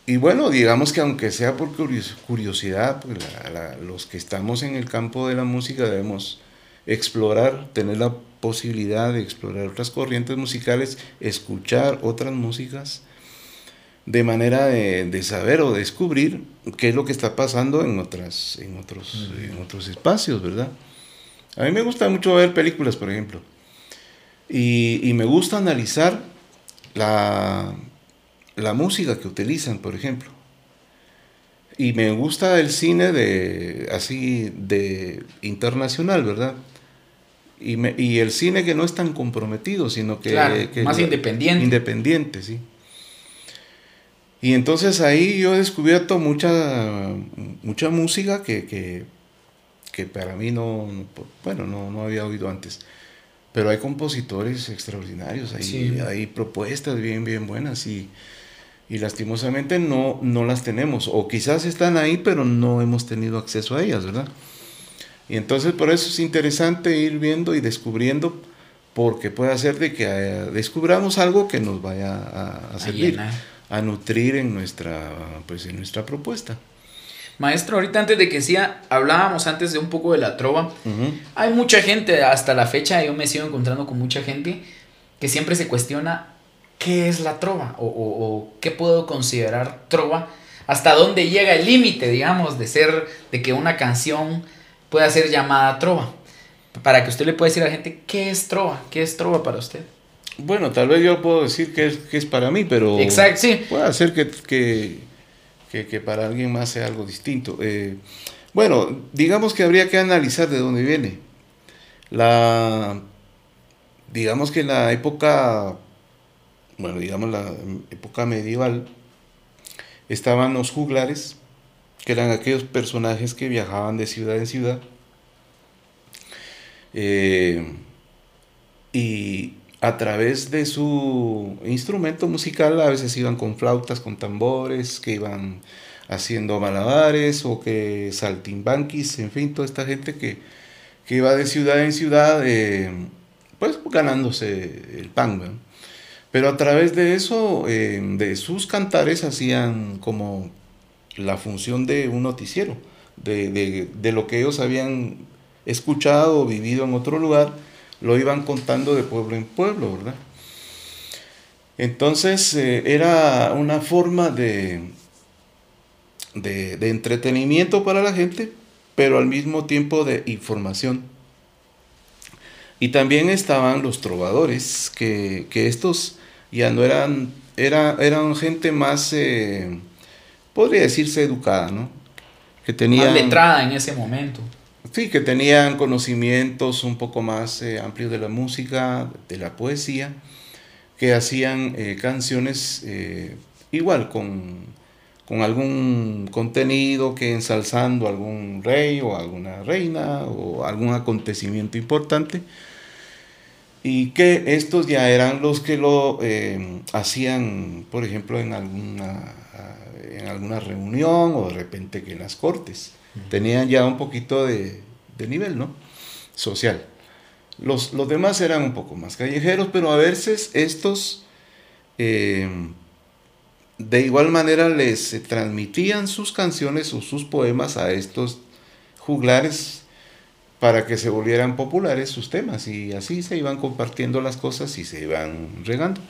Speaker 2: y bueno, digamos que aunque sea por curiosidad, pues los que estamos en el campo de la música debemos explorar, tener la posibilidad de explorar otras corrientes musicales, escuchar otras músicas, de manera de, saber o descubrir qué es lo que está pasando en, otras, en, otros, en otros espacios, ¿verdad? A mí me gusta mucho ver películas, por ejemplo, y, me gusta analizar la, la música que utilizan, por ejemplo. Y me gusta el cine de así de internacional, ¿verdad? Y, y el cine que no es tan comprometido, sino que,
Speaker 1: más independiente.
Speaker 2: Independiente, sí. Y entonces ahí yo he descubierto mucha, mucha música que, que, para mí no, bueno, no, no, había oído antes. Pero hay compositores extraordinarios, hay, hay propuestas bien, bien buenas y, y lastimosamente no, no las tenemos. O quizás están ahí, pero no hemos tenido acceso a ellas, ¿verdad? Y entonces por eso es interesante ir viendo y descubriendo, porque puede hacer de que eh, descubramos algo que nos vaya a, a servir a nutrir en nuestra, pues, en nuestra propuesta.
Speaker 1: Maestro, ahorita antes de que sea, hablábamos antes de un poco de la trova. Hay mucha gente, hasta la fecha yo me sigo encontrando con mucha gente que siempre se cuestiona qué es la trova o, o qué puedo considerar trova, hasta dónde llega el límite, digamos, de ser, de que una canción pueda ser llamada trova. Para que usted le pueda decir a la gente, ¿qué es trova? ¿Qué es trova para usted?
Speaker 2: Bueno, tal vez yo puedo decir que es, que es para mí, pero
Speaker 1: Exacto, sí.
Speaker 2: puede ser que, que, que, para alguien más sea algo distinto. Eh, bueno, digamos que habría que analizar de dónde viene. La, digamos que en la época, bueno, digamos la época medieval, estaban los juglares, que eran aquellos personajes que viajaban de ciudad en ciudad. Eh, y a través de su instrumento musical, a veces iban con flautas, con tambores, que iban haciendo malabares o que saltimbanquis, en fin, toda esta gente que, que iba de ciudad en ciudad, eh, pues ganándose el pan. Pero a través de eso, eh, de sus cantares, hacían como la función de un noticiero, de, de, lo que ellos habían escuchado o vivido en otro lugar lo iban contando de pueblo en pueblo, ¿verdad? Entonces eh, era una forma de, de, entretenimiento para la gente, pero al mismo tiempo de información. Y también estaban los trovadores, que, estos ya no eran, era, eran gente más, eh, podría decirse, educada, ¿no?
Speaker 1: Que tenían... Más letrada en ese momento.
Speaker 2: Sí, que tenían conocimientos un poco más eh, amplios de la música, de la poesía, que hacían eh, canciones eh, igual con, con, algún contenido que ensalzando algún rey o alguna reina o algún acontecimiento importante y que estos ya eran los que lo hacían, por ejemplo, en alguna, en alguna reunión o de repente que en las cortes tenían ya un poquito de, nivel, ¿no? Social. Los, los, demás eran un poco más callejeros, pero a veces estos eh, de igual manera les transmitían sus canciones o sus poemas a estos juglares para que se volvieran populares sus temas y así se iban compartiendo las cosas y se iban regando.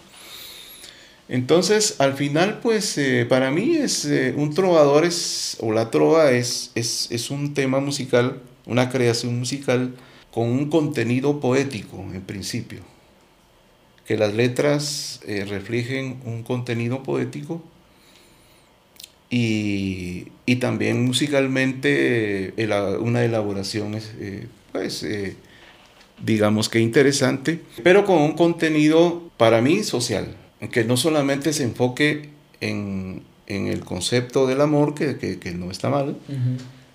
Speaker 2: Entonces, al final, pues eh, para mí es eh, un trovador es, o la trova es, es, un tema musical, una creación musical con un contenido poético en principio. Que las letras eh, reflejen un contenido poético y, también musicalmente una elaboración, pues, digamos que interesante, pero con un contenido para mí social que no solamente se enfoque en, el concepto del amor, que, no está mal.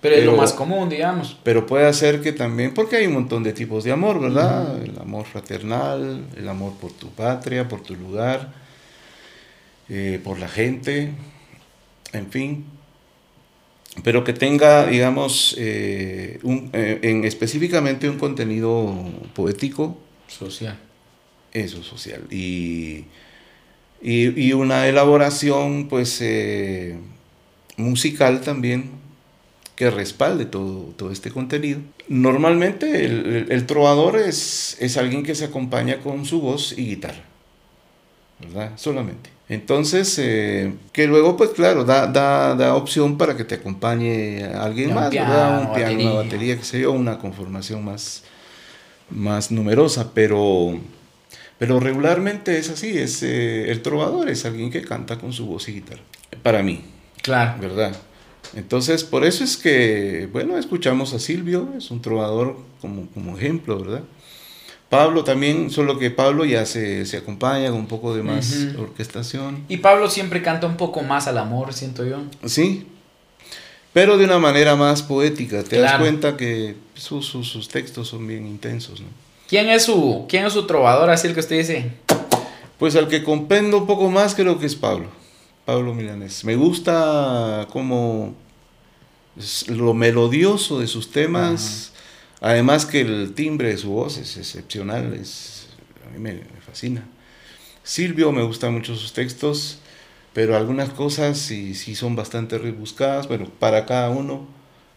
Speaker 1: pero, es lo más común, digamos.
Speaker 2: Pero puede ser que también, porque hay un montón de tipos de amor, ¿verdad? El amor fraternal, el amor por tu patria, por tu lugar, eh, por la gente, en fin. Pero que tenga, digamos, eh, un, eh, en específicamente un contenido poético.
Speaker 1: Social.
Speaker 2: Eso, social. Y y, una elaboración pues eh, musical también que respalde todo, todo este contenido. Normalmente el, trovador es, es alguien que se acompaña con su voz y guitarra, ¿verdad? Solamente. Entonces, eh, que luego, pues claro, da, da, da, opción para que te acompañe alguien más, ¿verdad? Un piano, una batería, que sé yo, una conformación más, más numerosa, pero, pero regularmente es así, es eh, el trovador es alguien que canta con su voz y guitarra, para mí.
Speaker 1: Claro.
Speaker 2: ¿Verdad? Entonces, por eso es que, bueno, escuchamos a Silvio, es un trovador como, como ejemplo, ¿verdad? Pablo también, solo que Pablo ya se, se acompaña con un poco de más orquestación.
Speaker 1: Y Pablo siempre canta un poco más al amor, siento yo.
Speaker 2: Sí, pero de una manera más poética. Te das cuenta que sus, sus, textos son bien intensos. ¿no?
Speaker 1: ¿Quién, es su, ¿Quién es su trovador, así el que usted dice?
Speaker 2: Pues al que comprendo un poco más creo que es Pablo, Pablo Milanés. Me gusta como lo melodioso de sus temas. Además que el timbre de su voz es excepcional, es, a mí me, fascina. Silvio me gustan mucho sus textos, pero algunas cosas sí, sí son bastante rebuscadas, bueno, para cada uno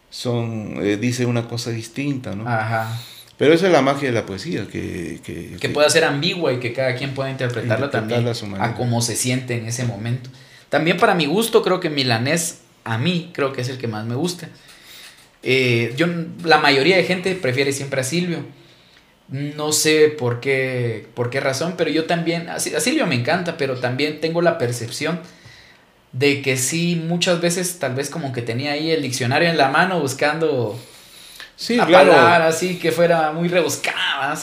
Speaker 2: son, eh, dice una cosa distinta, ¿no?
Speaker 1: Ajá.
Speaker 2: Pero esa es la magia de la poesía, que...
Speaker 1: Que, que pueda ser ambigua y que cada quien pueda interpretarla también a, a cómo se siente en ese momento. También para mi gusto creo que Milanés, a mí, creo que es el que más me gusta. Eh, yo, la mayoría de gente prefiere siempre a Silvio. No sé por qué, por qué razón, pero yo también, a Silvio me encanta, pero también tengo la percepción de que sí, muchas veces tal vez como que tenía ahí el diccionario en la mano buscando
Speaker 2: sí, la palabra
Speaker 1: así que fuera muy rebuscada.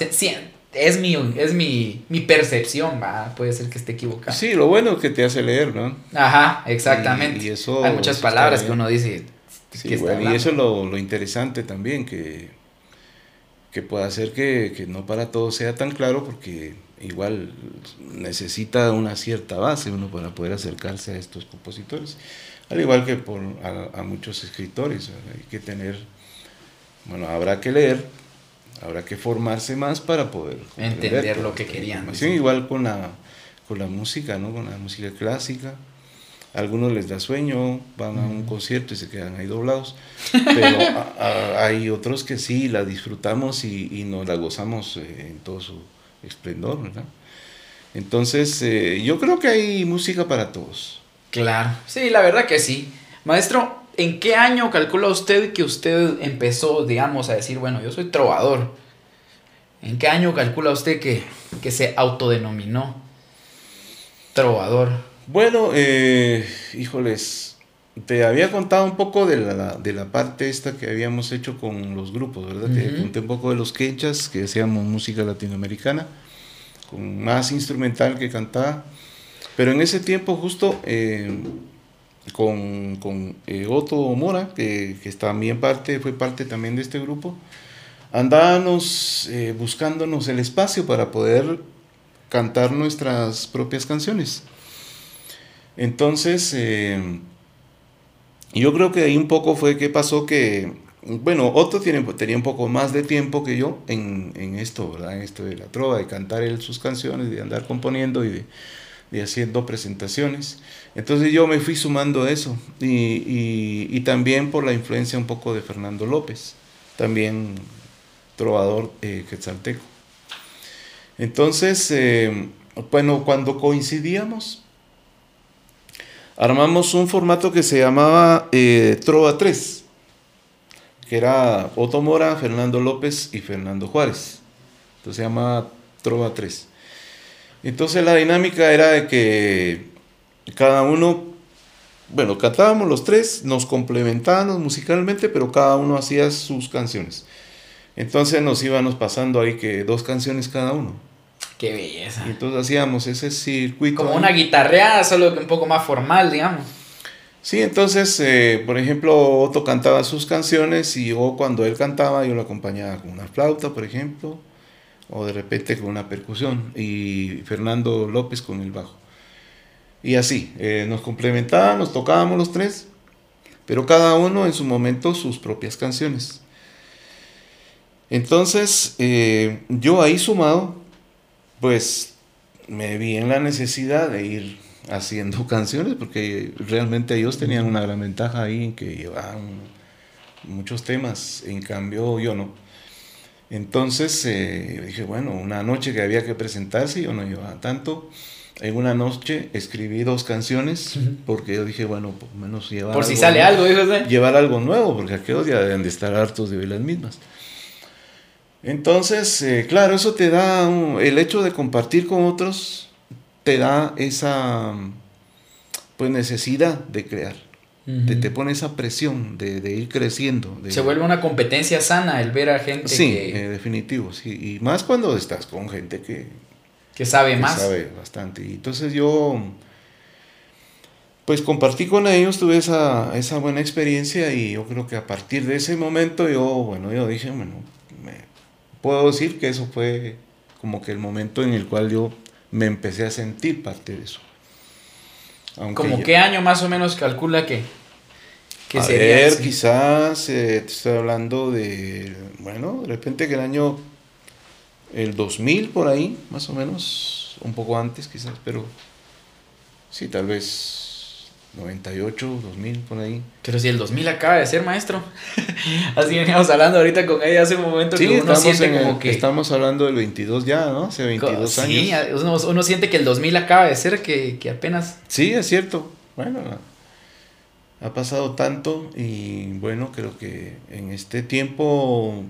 Speaker 1: es mi, es mi, mi percepción, ¿va? puede ser que esté equivocado.
Speaker 2: Sí, lo bueno es que te hace leer, ¿no?
Speaker 1: Ajá, exactamente.
Speaker 2: Y, eso,
Speaker 1: Hay muchas palabras que uno dice,
Speaker 2: y eso es lo, interesante también, que, que puede hacer que, no para todo sea tan claro, porque igual necesita una cierta base uno para poder acercarse a estos compositores, al igual que por, a, muchos escritores, hay que tener, bueno, habrá que leer, habrá que formarse más para poder
Speaker 1: entender lo que querían.
Speaker 2: Igual con la, con la música, ¿no? con la música clásica algunos les da sueño, van a un concierto y se quedan ahí doblados, pero hay otros que sí la disfrutamos y, nos la gozamos eh, en todo su esplendor, ¿verdad? Entonces, eh, yo creo que hay música para todos.
Speaker 1: Claro, sí, la verdad que sí. Maestro, ¿en qué año calcula usted que usted empezó, digamos, a decir, bueno, yo soy trovador? ¿En qué año calcula usted que, que se autodenominó trovador?
Speaker 2: Bueno, eh, híjoles, te había contado un poco de la, de la parte esta que habíamos hecho con los grupos, ¿verdad? Te conté un poco de los quechas, que hacíamos música latinoamericana, con más instrumental que cantaba. Pero en ese tiempo justo eh, con, con eh, Otto Mora, que, que también parte, fue parte también de este grupo, andábamos eh, buscándonos el espacio para poder cantar nuestras propias canciones. Entonces, eh, yo creo que ahí un poco fue que pasó que, bueno, Otto tiene, tenía un poco más de tiempo que yo en, en, esto, ¿verdad? En esto de la trova, de cantar él sus canciones, de andar componiendo y de, de haciendo presentaciones. Entonces yo me fui sumando eso y, y, y, también por la influencia un poco de Fernando López, también trovador eh, quetzalteco. Entonces, eh, bueno, cuando coincidíamos, armamos un formato que se llamaba eh, Trova 3, que era Otto Mora, Fernando López y Fernando Juárez. Entonces se llamaba Trova 3. Entonces la dinámica era de que cada uno, bueno, cantábamos los tres, nos complementábamos musicalmente, pero cada uno hacía sus canciones. Entonces nos íbamos pasando ahí que dos canciones cada uno.
Speaker 1: Qué belleza.
Speaker 2: Y entonces hacíamos ese circuito.
Speaker 1: Como una guitarreada, solo que un poco más formal, digamos.
Speaker 2: Sí, entonces, eh, por ejemplo, Otto cantaba sus canciones y yo cuando él cantaba yo lo acompañaba con una flauta, por ejemplo, o de repente con una percusión, y Fernando López con el bajo. Y así, eh, nos complementaban, nos tocábamos los tres, pero cada uno en su momento sus propias canciones. Entonces, eh, yo ahí sumado, pues me vi en la necesidad de ir haciendo canciones porque realmente ellos tenían una gran ventaja ahí en que llevaban muchos temas, en cambio yo no. Entonces eh, dije, bueno, una noche que había que presentarse, yo no llevaba tanto, En una noche escribí dos canciones porque yo dije, bueno, por menos llevar
Speaker 1: Por si sale algo, dijo usted.
Speaker 2: Llevar algo nuevo, porque aquellos ya deben de estar hartos de oír las mismas. Entonces, eh, claro, eso te da, un- el hecho de compartir con otros, te da esa, pues, necesidad de crear. te, te pone esa presión de, de ir creciendo. de-
Speaker 1: Se vuelve una competencia sana el ver a gente
Speaker 2: Sí,
Speaker 1: que,
Speaker 2: eh, definitivo, sí. Y más cuando estás con gente que,
Speaker 1: que sabe
Speaker 2: que
Speaker 1: más.
Speaker 2: sabe bastante. Y entonces yo, pues compartí con ellos, tuve esa, esa buena experiencia y yo creo que a partir de ese momento yo, bueno, yo dije, bueno, me, puedo decir que eso fue como que el momento en el cual yo me empecé a sentir parte de eso. Aunque
Speaker 1: ¿Como
Speaker 2: ya-
Speaker 1: qué año más o menos calcula que, que
Speaker 2: a
Speaker 1: sería
Speaker 2: ver,
Speaker 1: así?
Speaker 2: quizás eh, te estoy hablando de, bueno, de repente que el año, el 2000 por ahí, más o menos, un poco antes quizás, pero sí, tal vez 98, 2000 por ahí.
Speaker 1: Pero si el 2000 acaba de ser maestro. Así veníamos hablando ahorita con ella hace un momento
Speaker 2: Sí,
Speaker 1: que uno
Speaker 2: estamos,
Speaker 1: siente
Speaker 2: en el-
Speaker 1: como que...
Speaker 2: estamos hablando del 22 ya, ¿no? Hace 22
Speaker 1: sí,
Speaker 2: años.
Speaker 1: uno, uno siente que el 2000 acaba de ser, que, que apenas...
Speaker 2: Sí, es cierto. Bueno, ha pasado tanto y bueno, creo que en este tiempo,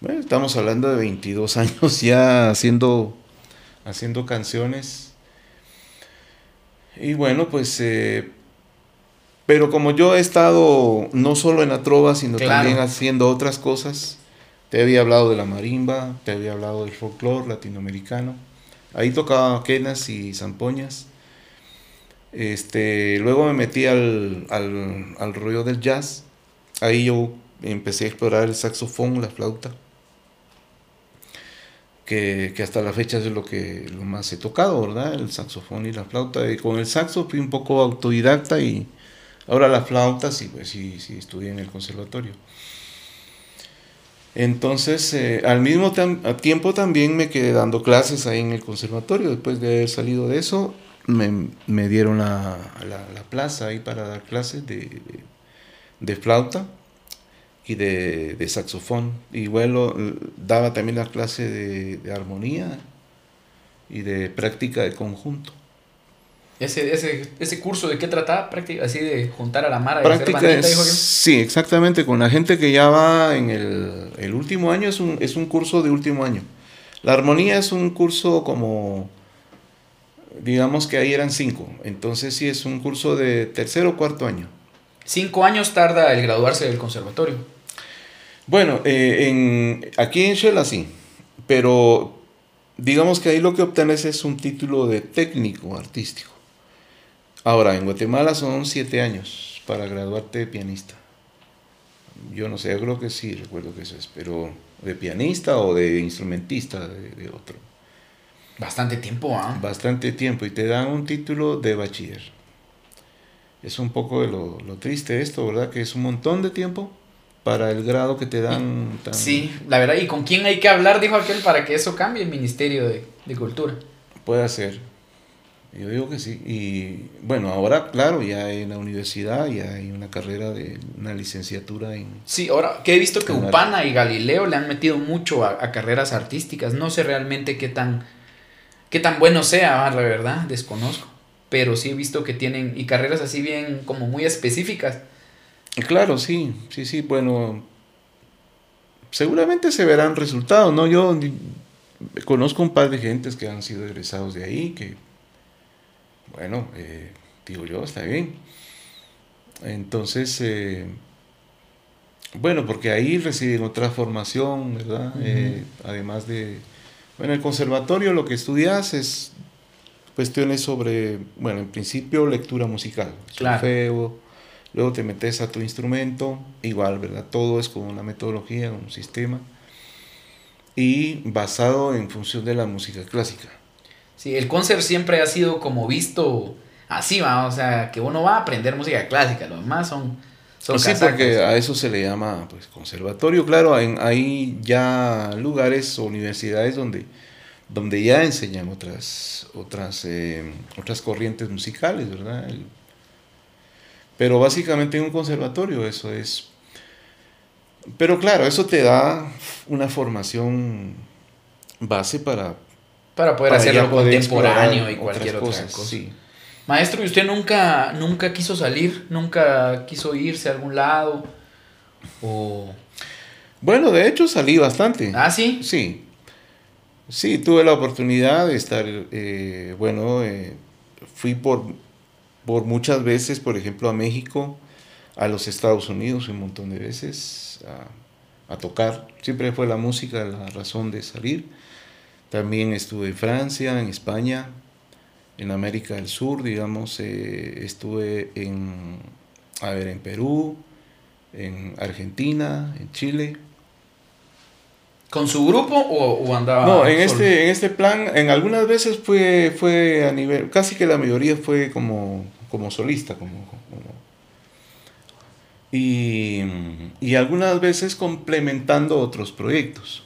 Speaker 2: bueno, estamos hablando de 22 años ya haciendo, haciendo canciones. Y bueno, pues, eh, pero como yo he estado no solo en la trova, sino
Speaker 1: Claro.
Speaker 2: también haciendo otras cosas, te había hablado de la marimba, te había hablado del folclore latinoamericano. Ahí tocaba quenas y zampoñas. Este, luego me metí al, al, al rollo del jazz. Ahí yo empecé a explorar el saxofón, la flauta. Que, hasta la fecha es lo que lo más he tocado, ¿verdad? El saxofón y la flauta. Y con el saxo fui un poco autodidacta y ahora la flauta sí, pues sí, estudié en el conservatorio. Entonces, eh, al mismo tiempo también me quedé dando clases ahí en el conservatorio. Después de haber salido de eso, me, me dieron la, la- la plaza ahí para dar clases de- de flauta y de, de saxofón. Igual lo- daba también la clase de, de armonía y de práctica de conjunto.
Speaker 1: Ese, ese, ese curso de qué trataba, práctica, así de juntar a la mara y hacer
Speaker 2: Práctica
Speaker 1: bandita,
Speaker 2: es-
Speaker 1: dijo que-
Speaker 2: sí, exactamente. Con la gente que ya va en el, el último año, es un, es un curso de último año. La armonía es un curso como, digamos que ahí eran cinco. Entonces sí es un curso de tercero o cuarto año.
Speaker 1: Cinco años tarda el graduarse del conservatorio.
Speaker 2: Bueno, eh, en, aquí en Shela sí, pero digamos que ahí lo que obtienes es un título de técnico artístico. Ahora, en Guatemala son siete años para graduarte de pianista. Yo no sé, yo creo que sí, recuerdo que eso es, pero de pianista o de instrumentista de, de otro.
Speaker 1: Bastante tiempo, ¿ah?
Speaker 2: Bastante tiempo y te dan un título de bachiller. Es un poco de lo, lo triste esto, ¿verdad? Que es un montón de tiempo para el grado que te dan. tan-
Speaker 1: Sí, la verdad. ¿Y con quién hay que hablar, dijo aquel, para que eso cambie el Ministerio de, de Cultura?
Speaker 2: Puede ser. Yo digo que sí. Y bueno, ahora, claro, ya en la universidad ya hay una carrera de una licenciatura en.
Speaker 1: Sí, ahora que he visto que. Upana y Galileo le han metido mucho a, a carreras artísticas. No sé realmente qué tan, qué tan bueno sea, ah, la verdad, desconozco. Pero sí he visto que tienen, y carreras así bien, como muy específicas.
Speaker 2: Claro, sí, sí, sí, bueno. Seguramente se verán resultados, ¿no? Yo conozco un par de gentes que han sido egresados de ahí, que, bueno, eh, digo yo, está bien. Entonces, eh, bueno, porque ahí reciben otra formación, ¿verdad? Eh, además de, bueno, el conservatorio lo que estudias es cuestiones sobre, bueno, en principio lectura musical,
Speaker 1: Claro.
Speaker 2: solfeo, luego te metes a tu instrumento, igual, ¿verdad? Todo es con una metodología, un sistema, y basado en función de la música clásica.
Speaker 1: Sí, el concert siempre ha sido como visto así, va, o sea, que uno va a aprender música clásica, lo demás son, son
Speaker 2: sí,
Speaker 1: casacas.
Speaker 2: porque a eso se le llama pues, conservatorio. Claro, en- hay ya lugares o universidades donde, donde ya enseñan otras, otras, eh, otras corrientes musicales, ¿verdad? El- pero básicamente en un conservatorio eso es... Pero claro, eso te da una formación base para,
Speaker 1: Para poder hacerlo contemporáneo y cualquier otra cosa. Maestro, ¿y usted nunca, nunca quiso salir? ¿Nunca quiso irse a algún lado? ¿O
Speaker 2: bueno, de hecho salí bastante.
Speaker 1: ¿Ah, sí?
Speaker 2: Sí. Sí, tuve la oportunidad de estar, eh, bueno, eh, fui por, por muchas veces, por ejemplo, a México, a los Estados Unidos un montón de veces a, tocar. Siempre fue la música la razón de salir. También estuve en Francia, en España, en América del Sur, digamos, eh, estuve en, a ver, en Perú, en Argentina, en Chile.
Speaker 1: ¿Con su grupo o, andaba?
Speaker 2: No, en este, en este plan, en algunas veces fue, fue a nivel, casi que la mayoría fue como, como solista, como, y, y, algunas veces complementando otros proyectos.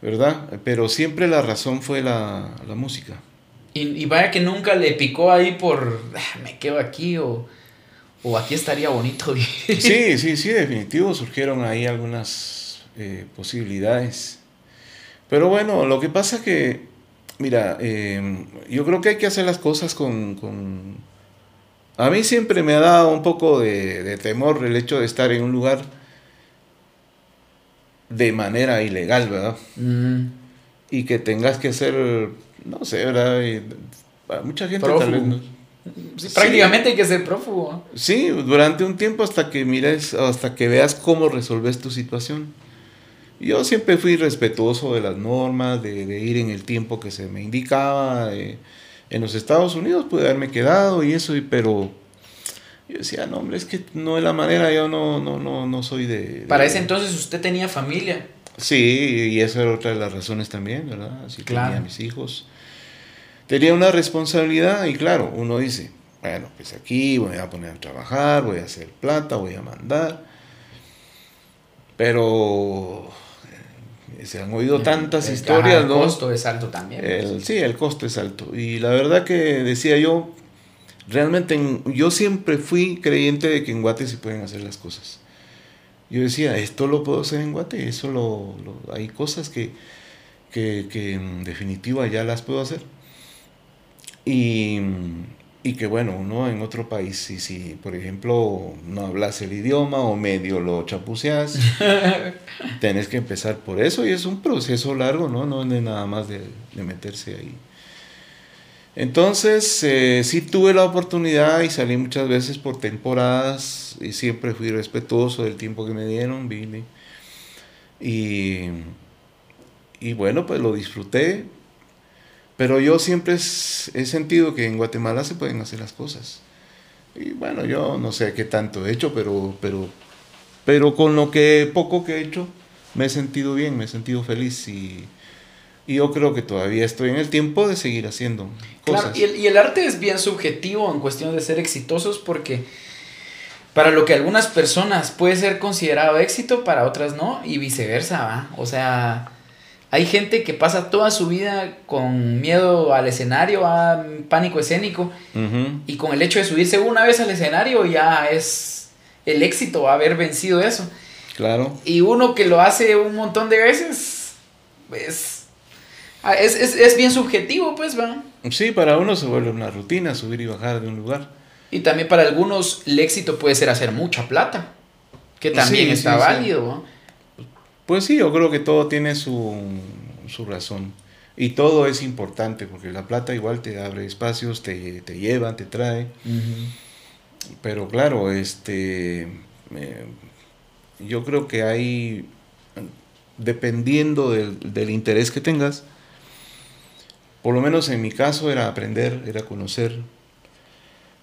Speaker 2: ¿Verdad? Pero siempre la razón fue la, la música.
Speaker 1: Y, y, vaya que nunca le picó ahí por, ah, me quedo aquí o, o aquí estaría bonito.
Speaker 2: sí, sí, sí, definitivo. Surgieron ahí algunas eh, posibilidades. Pero bueno, lo que pasa que, mira, em, yo creo que hay que hacer las cosas con, con, A mí siempre me ha dado un poco de, temor el hecho de estar en un lugar de manera ilegal, ¿verdad? Y que tengas que hacer, no sé, ¿verdad? mucha gente
Speaker 1: prácticamente hay que ser prófugo.
Speaker 2: Sí, durante un tiempo hasta que mires, hasta que veas cómo resolves tu situación. Yo siempre fui respetuoso de las normas, de, ir en el tiempo que se me indicaba. en los Estados Unidos pude haberme quedado y eso, pero yo decía, no, hombre, es que no es la manera, yo no, no, no, no soy de,
Speaker 1: Para ese entonces usted tenía familia.
Speaker 2: Sí, y esa era otra de las razones también, ¿verdad? Así claro. tenía mis hijos. Tenía una responsabilidad y claro, uno dice, bueno, pues aquí voy a poner a trabajar, voy a hacer plata, voy a mandar. Pero se han oído tantas historias,
Speaker 1: el, ¿no? El costo es alto también.
Speaker 2: sí, el costo es alto. Y la verdad que decía yo, realmente yo siempre fui creyente de que en Guate se pueden hacer las cosas. Yo decía, esto lo puedo hacer en Guate, eso lo, hay cosas que, que, que en definitiva ya las puedo hacer. Y, y que bueno, uno en otro país, si, si por ejemplo no hablas el idioma o medio lo chapuceas, tenés que empezar por eso y es un proceso largo, ¿no? No es nada más de, meterse ahí. Entonces, eh, sí tuve la oportunidad y salí muchas veces por temporadas y siempre fui respetuoso del tiempo que me dieron, vine. Y, y bueno, pues lo disfruté, pero yo siempre he sentido que en Guatemala se pueden hacer las cosas. Y bueno, yo no sé qué tanto he hecho, pero, pero, pero con lo que poco que he hecho, me he sentido bien, me he sentido feliz y, y yo creo que todavía estoy en el tiempo de seguir haciendo cosas.
Speaker 1: Claro, y el, y el arte es bien subjetivo en cuestión de ser exitosos porque para lo que algunas personas puede ser considerado éxito, para otras no, y viceversa, ¿va? O sea, hay gente que pasa toda su vida con miedo al escenario, a pánico escénico, y con el hecho de subirse una vez al escenario ya es el éxito haber vencido eso.
Speaker 2: Claro.
Speaker 1: Y uno que lo hace un montón de veces, pues, es, es, bien subjetivo, pues, va.
Speaker 2: Sí, para uno se vuelve una rutina subir y bajar de un lugar.
Speaker 1: Y también para algunos el éxito puede ser hacer mucha plata, que también está válido.
Speaker 2: Pues sí, yo creo que todo tiene su, razón. Y todo es importante, porque la plata igual te abre espacios, te, te lleva, te trae. Pero claro, este, eh, yo creo que hay, dependiendo del, interés que tengas, por lo menos en mi caso era aprender, era conocer.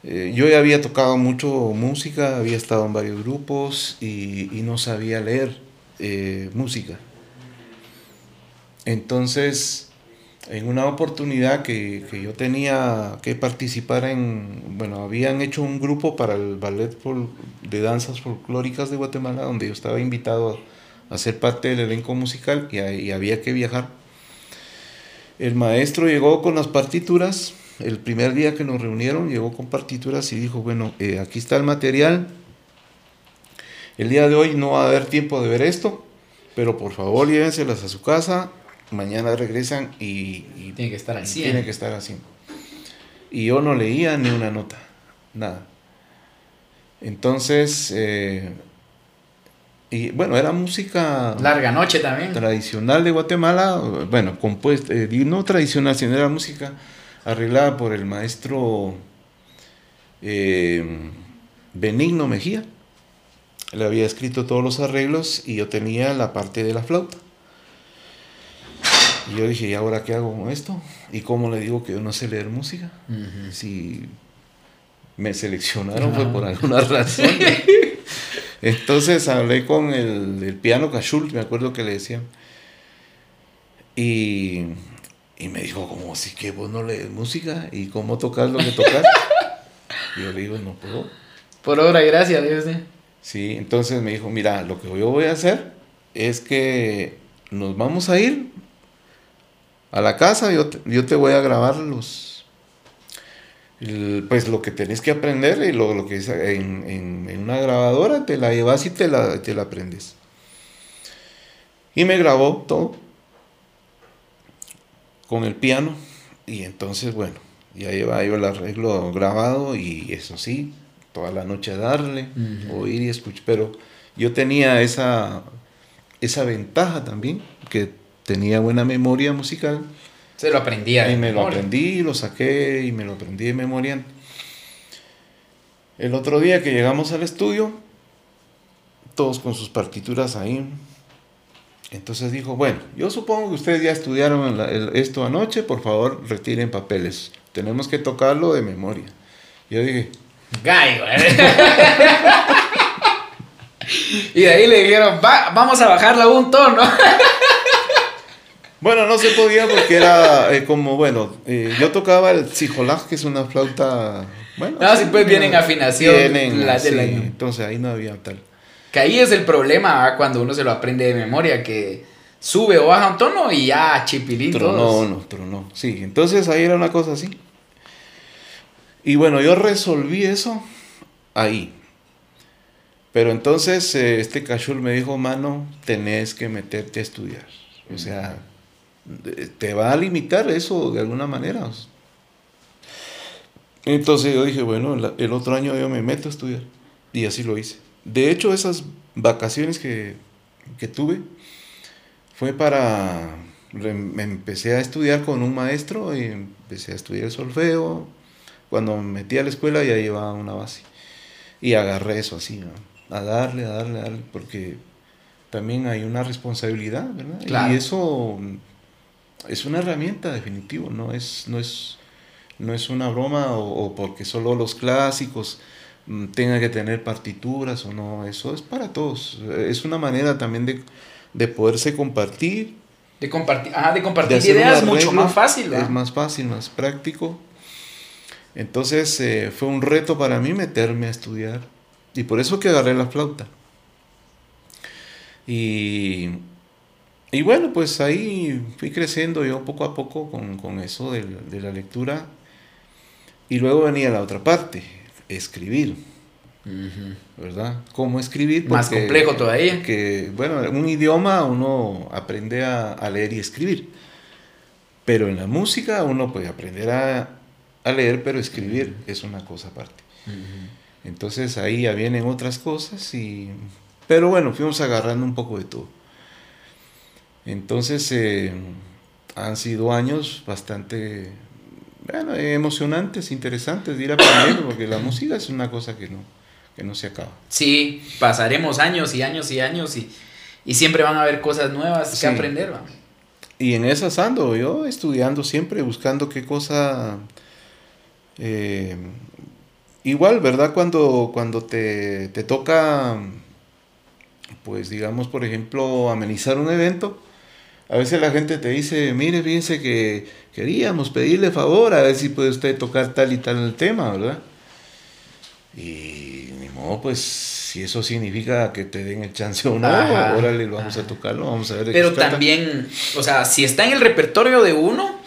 Speaker 2: Eh, yo ya había tocado mucho música, había estado en varios grupos y, y no sabía leer eh, música. Entonces, en una oportunidad que, yo tenía que participar en, bueno, habían hecho un grupo para el ballet de danzas folclóricas de Guatemala, donde yo estaba invitado a, ser parte del elenco musical y, había que viajar. El maestro llegó con las partituras, el primer día que nos reunieron, llegó con partituras y dijo, bueno, eh, aquí está el material, el día de hoy no va a haber tiempo de ver esto, pero por favor llévenselas a su casa mañana regresan y,
Speaker 1: tiene que estar así.
Speaker 2: Tiene que estar así. Y yo no leía ni una nota, nada. Entonces, eh, y bueno, era música...
Speaker 1: Larga noche también.
Speaker 2: Tradicional de Guatemala, bueno, compuesta, eh, no tradicional, sino era música arreglada por el maestro eh, Benigno Mejía. Le había escrito todos los arreglos y yo tenía la parte de la flauta. Y yo dije, ¿y ahora qué hago con esto? ¿Y cómo le digo que yo no sé leer música? Si me seleccionaron fue por alguna razón. Entonces hablé con el, piano Cachul, me acuerdo que le decían. Y, me dijo, como si que vos no lees música y cómo tocas lo que tocas. y yo le digo, no puedo.
Speaker 1: Por obra y gracia, Dios
Speaker 2: Sí, entonces me dijo, mira, lo que yo voy a hacer es que nos vamos a ir a la casa, yo te, voy a grabar los, pues lo que tenés que aprender y lo, lo que es en, en, una grabadora te la llevas y te la, te la aprendes. Y me grabó todo con el piano y entonces bueno, ya lleva yo el arreglo grabado y eso sí, toda la noche darle, oír y escuchar, pero yo tenía esa, esa ventaja también, que tenía buena memoria musical.
Speaker 1: Se lo aprendía.
Speaker 2: Y me lo aprendí, lo saqué y me lo aprendí de memoria. El otro día que llegamos al estudio, todos con sus partituras ahí. Entonces dijo, bueno, yo supongo que ustedes ya estudiaron esto anoche, por favor retiren papeles. Tenemos que tocarlo de memoria. Yo dije,
Speaker 1: Gallo, y de ahí le dijeron, vamos a bajarla un tono.
Speaker 2: Bueno, no se podía porque era eh, como, bueno, eh, yo tocaba el sijolaj, que es una flauta, bueno.
Speaker 1: No, sí, pues vienen afinación.
Speaker 2: Vienen, la, entonces ahí no había tal.
Speaker 1: Que ahí es el problema cuando uno se lo aprende de memoria, que sube o baja un tono y ya chipilín
Speaker 2: No, no, no, sí, entonces ahí era una cosa así. Y bueno, yo resolví eso ahí. Pero entonces eh, este cachul me dijo, mano, tenés que meterte a estudiar. O sea, te va a limitar eso de alguna manera. Entonces yo dije, bueno, el otro año yo me meto a estudiar. Y así lo hice. De hecho, esas vacaciones que, tuve fue para... Me empecé a estudiar con un maestro y empecé a estudiar el solfeo. Cuando me metí a la escuela ya llevaba una base. Y agarré eso así, a darle, a darle, a darle, porque también hay una responsabilidad, ¿verdad? Y eso es una herramienta definitivo, no es, no es, no es una broma o, porque solo los clásicos mm, tengan que tener partituras o no, eso es para todos. Es una manera también de, de poderse compartir.
Speaker 1: De compartir, de compartir ideas mucho más fácil.
Speaker 2: Es más fácil, más práctico. Entonces eh, fue un reto para mí meterme a estudiar. Y por eso que agarré la flauta. Y y bueno, pues ahí fui creciendo yo poco a poco con, eso de, la lectura. Y luego venía la otra parte, escribir. ¿Verdad? ¿Cómo escribir?
Speaker 1: Más complejo todavía.
Speaker 2: Que, bueno, en un idioma uno aprende a, leer y escribir. Pero en la música uno puede aprender a, leer, pero escribir es una cosa aparte. Entonces ahí ya vienen otras cosas y... Pero bueno, fuimos agarrando un poco de todo. Entonces eh, han sido años bastante bueno, emocionantes, interesantes de ir aprendiendo, porque la música es una cosa que no, que no se acaba.
Speaker 1: Sí, pasaremos años y años y años y, siempre van a haber cosas nuevas que aprender.
Speaker 2: Y en esas ando yo estudiando siempre, buscando qué cosa... Eh, igual, ¿verdad? Cuando, cuando te, te toca, pues digamos, por ejemplo, amenizar un evento, a veces la gente te dice, mire, fíjense que queríamos pedirle favor a ver si puede usted tocar tal y tal el tema, ¿verdad? Y ni modo, pues si eso significa que te den el chance o no, órale, vamos a tocarlo, vamos a ver.
Speaker 1: Pero también, o sea, si está en el repertorio de uno,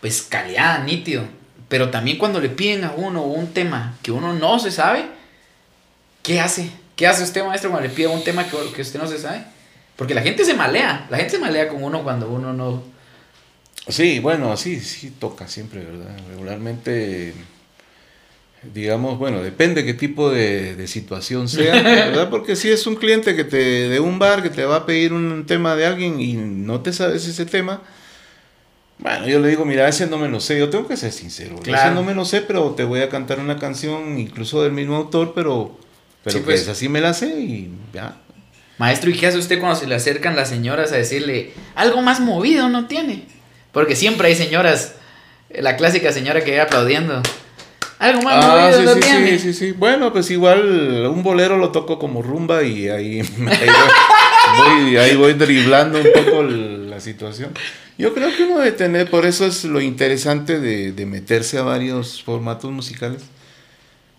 Speaker 1: pues calidad, nítido. Pero también cuando le piden a uno un tema que uno no se sabe, ¿qué hace? ¿Qué hace usted, maestro, cuando le pide un tema que, que usted no se sabe? Porque la gente se malea, la gente se malea con uno cuando uno no...
Speaker 2: Sí, bueno, sí, sí toca siempre, ¿verdad? Regularmente, digamos, bueno, depende qué tipo de, de situación sea, ¿verdad? Porque si es un cliente que te, de un bar que te va a pedir un tema de alguien y no te sabes ese tema, bueno, yo le digo, mira, ese no me lo sé, yo tengo que ser sincero,
Speaker 1: Claro.
Speaker 2: ese no me lo sé, pero te voy a cantar una canción incluso del mismo autor, pero, pero
Speaker 1: Sí, pues.
Speaker 2: pues así me la sé y ya.
Speaker 1: Maestro, ¿y qué hace usted cuando se le acercan las señoras a decirle algo más movido no tiene? Porque siempre hay señoras, eh, la clásica señora que llega aplaudiendo. Algo más
Speaker 2: Ah,
Speaker 1: movido
Speaker 2: sí,
Speaker 1: no
Speaker 2: sí,
Speaker 1: tiene.
Speaker 2: sí, sí, sí. Bueno, pues igual un bolero lo toco como rumba y ahí, ahí voy, ahí voy driblando un poco la situación. Yo creo que uno debe tener, por eso es lo interesante de, de meterse a varios formatos musicales.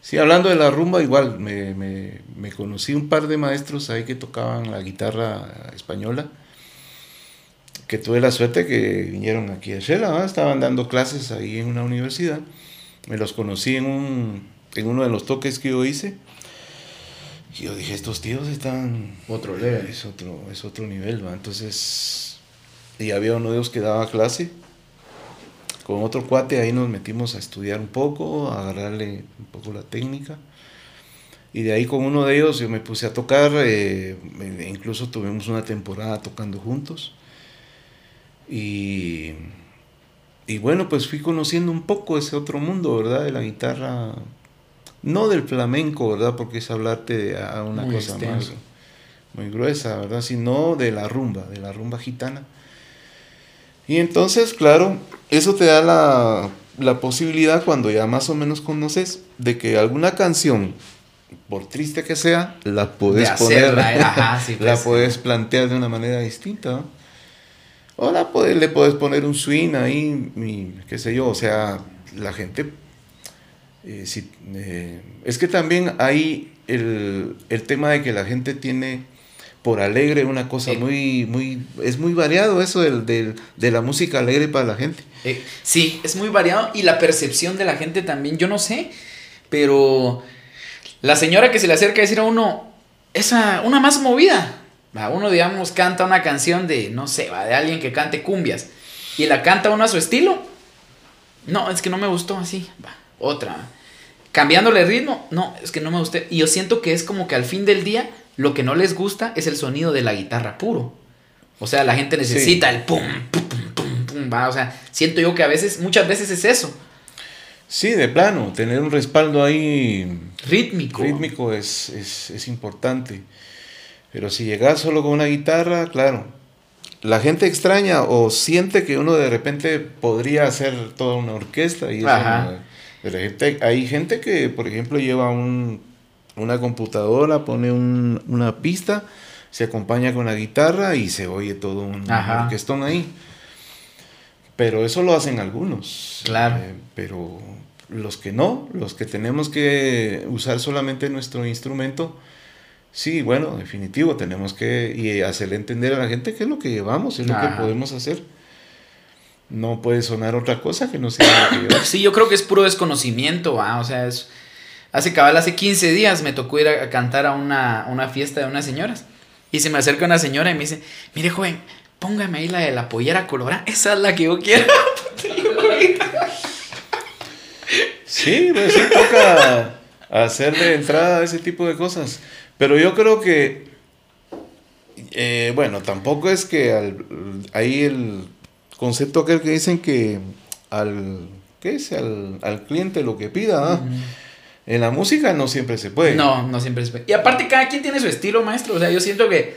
Speaker 2: Sí, hablando de la rumba, igual me, me- me conocí un par de maestros ahí que tocaban la guitarra española, que tuve la suerte que vinieron aquí a Shela, ¿va? estaban dando clases ahí en una universidad. Me los conocí en, un, en uno de los toques que yo hice. Y yo dije, estos tíos están...
Speaker 1: Otro level.
Speaker 2: Es otro, es otro nivel, ¿va? Entonces, y había uno de ellos que daba clase. Con otro cuate ahí nos metimos a estudiar un poco, a agarrarle un poco la técnica. Y de ahí con uno de ellos yo me puse a tocar, eh, incluso tuvimos una temporada tocando juntos. Y, y bueno, pues fui conociendo un poco ese otro mundo, ¿verdad? De la guitarra, no del flamenco, ¿verdad? Porque es hablarte de a una
Speaker 1: Muy
Speaker 2: cosa
Speaker 1: extenso.
Speaker 2: más muy gruesa, ¿verdad? Sino de la rumba, de la rumba gitana. Y entonces, claro, eso te da la, la posibilidad cuando ya más o menos conoces de que alguna canción, por triste que sea, la puedes
Speaker 1: De
Speaker 2: poner,
Speaker 1: eh, ajá, sí,
Speaker 2: la
Speaker 1: pues.
Speaker 2: puedes plantear de una manera distinta. ¿no? O la puedes- le puedes poner un swing ahí, y qué sé yo, o sea, la gente... eh, si- eh, es que también hay el, el tema de que la gente tiene por alegre una cosa
Speaker 1: Eh.
Speaker 2: muy, muy, es muy variado eso del, del- de la música alegre para la gente.
Speaker 1: Eh, sí, es muy variado y la percepción de la gente también, yo no sé, pero la señora que se le acerca a decir a uno, esa, una más movida, va, uno digamos canta una canción de, no sé, va, de alguien que cante cumbias y la canta uno a su estilo, no, es que no me gustó así, va, otra, cambiándole ritmo, no, es que no me gustó, y yo siento que es como que al fin del día lo que no les gusta es el sonido de la guitarra puro. O sea, la gente necesita el pum, pum, pum, pum, pum, va. O sea, siento yo que a veces, muchas veces es eso.
Speaker 2: Sí, de plano, tener un respaldo ahí
Speaker 1: Rítmico.
Speaker 2: rítmico es, es, es importante. Pero si llegas solo con una guitarra, claro, la gente extraña o siente que uno de repente podría hacer toda una orquesta. Y eso
Speaker 1: Ajá.
Speaker 2: De repente hay gente que, por ejemplo, lleva un- una computadora, pone un- una pista, se acompaña con la guitarra y se oye todo un
Speaker 1: Ajá.
Speaker 2: orquestón ahí. Pero eso lo hacen algunos.
Speaker 1: Claro.
Speaker 2: Eh, pero los que no, los que tenemos que usar solamente nuestro instrumento, sí, bueno, definitivo, tenemos que y hacerle entender a la gente qué es lo que llevamos, es lo que podemos hacer. No puede sonar otra cosa que no sea lo que.
Speaker 1: Sí, yo creo que es puro desconocimiento, va. O sea, es. Hace cabal, hace 15 días me tocó ir a, cantar a una, una fiesta de unas señoras. Y se me acerca una señora y me dice: Mire, joven, póngame ahí la de la pollera colorada. Esa es la que yo quiero.
Speaker 2: Sí, pues sí toca hacerle entrada a ese tipo de cosas. Pero yo creo que, eh, bueno, tampoco es que al, ahí el concepto aquel que dicen que al, ¿qué es? Al, al cliente lo que pida. En la música no siempre se puede.
Speaker 1: No, no siempre es. Y aparte, cada quien tiene su estilo, maestro. O sea, yo siento que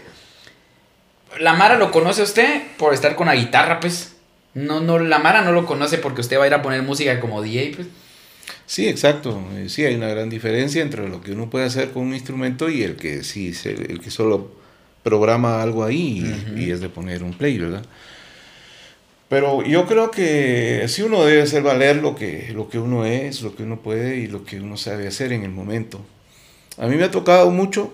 Speaker 1: la Mara lo conoce a usted por estar con la guitarra, pues. No, no, la Mara no lo conoce porque usted va a ir a poner música como DJ, pues.
Speaker 2: Sí, exacto. Eh, Sí, hay una gran diferencia entre lo que uno puede hacer con un instrumento y el que sí, se- el que solo programa algo ahí y es de poner un play, ¿verdad? Pero yo creo que sí uno debe hacer valer lo que, lo que uno es, lo que uno puede y lo que uno sabe hacer en el momento. A mí me ha tocado mucho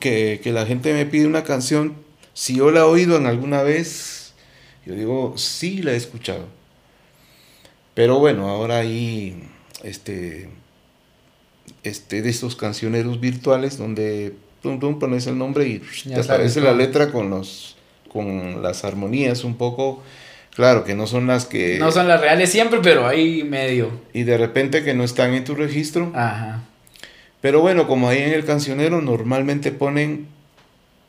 Speaker 2: que, que la gente me pide una canción, si yo la he oído en alguna vez, yo digo, sí la he escuchado. Pero bueno, ahora hay este, este, de estos cancioneros virtuales donde pones el nombre y
Speaker 1: Ya
Speaker 2: te aparece la letra con los con las armonías un poco, claro, que no son las que...
Speaker 1: No son las reales siempre, pero ahí medio.
Speaker 2: Y de repente que no están en tu registro.
Speaker 1: Ajá.
Speaker 2: Pero bueno, como ahí en el cancionero normalmente ponen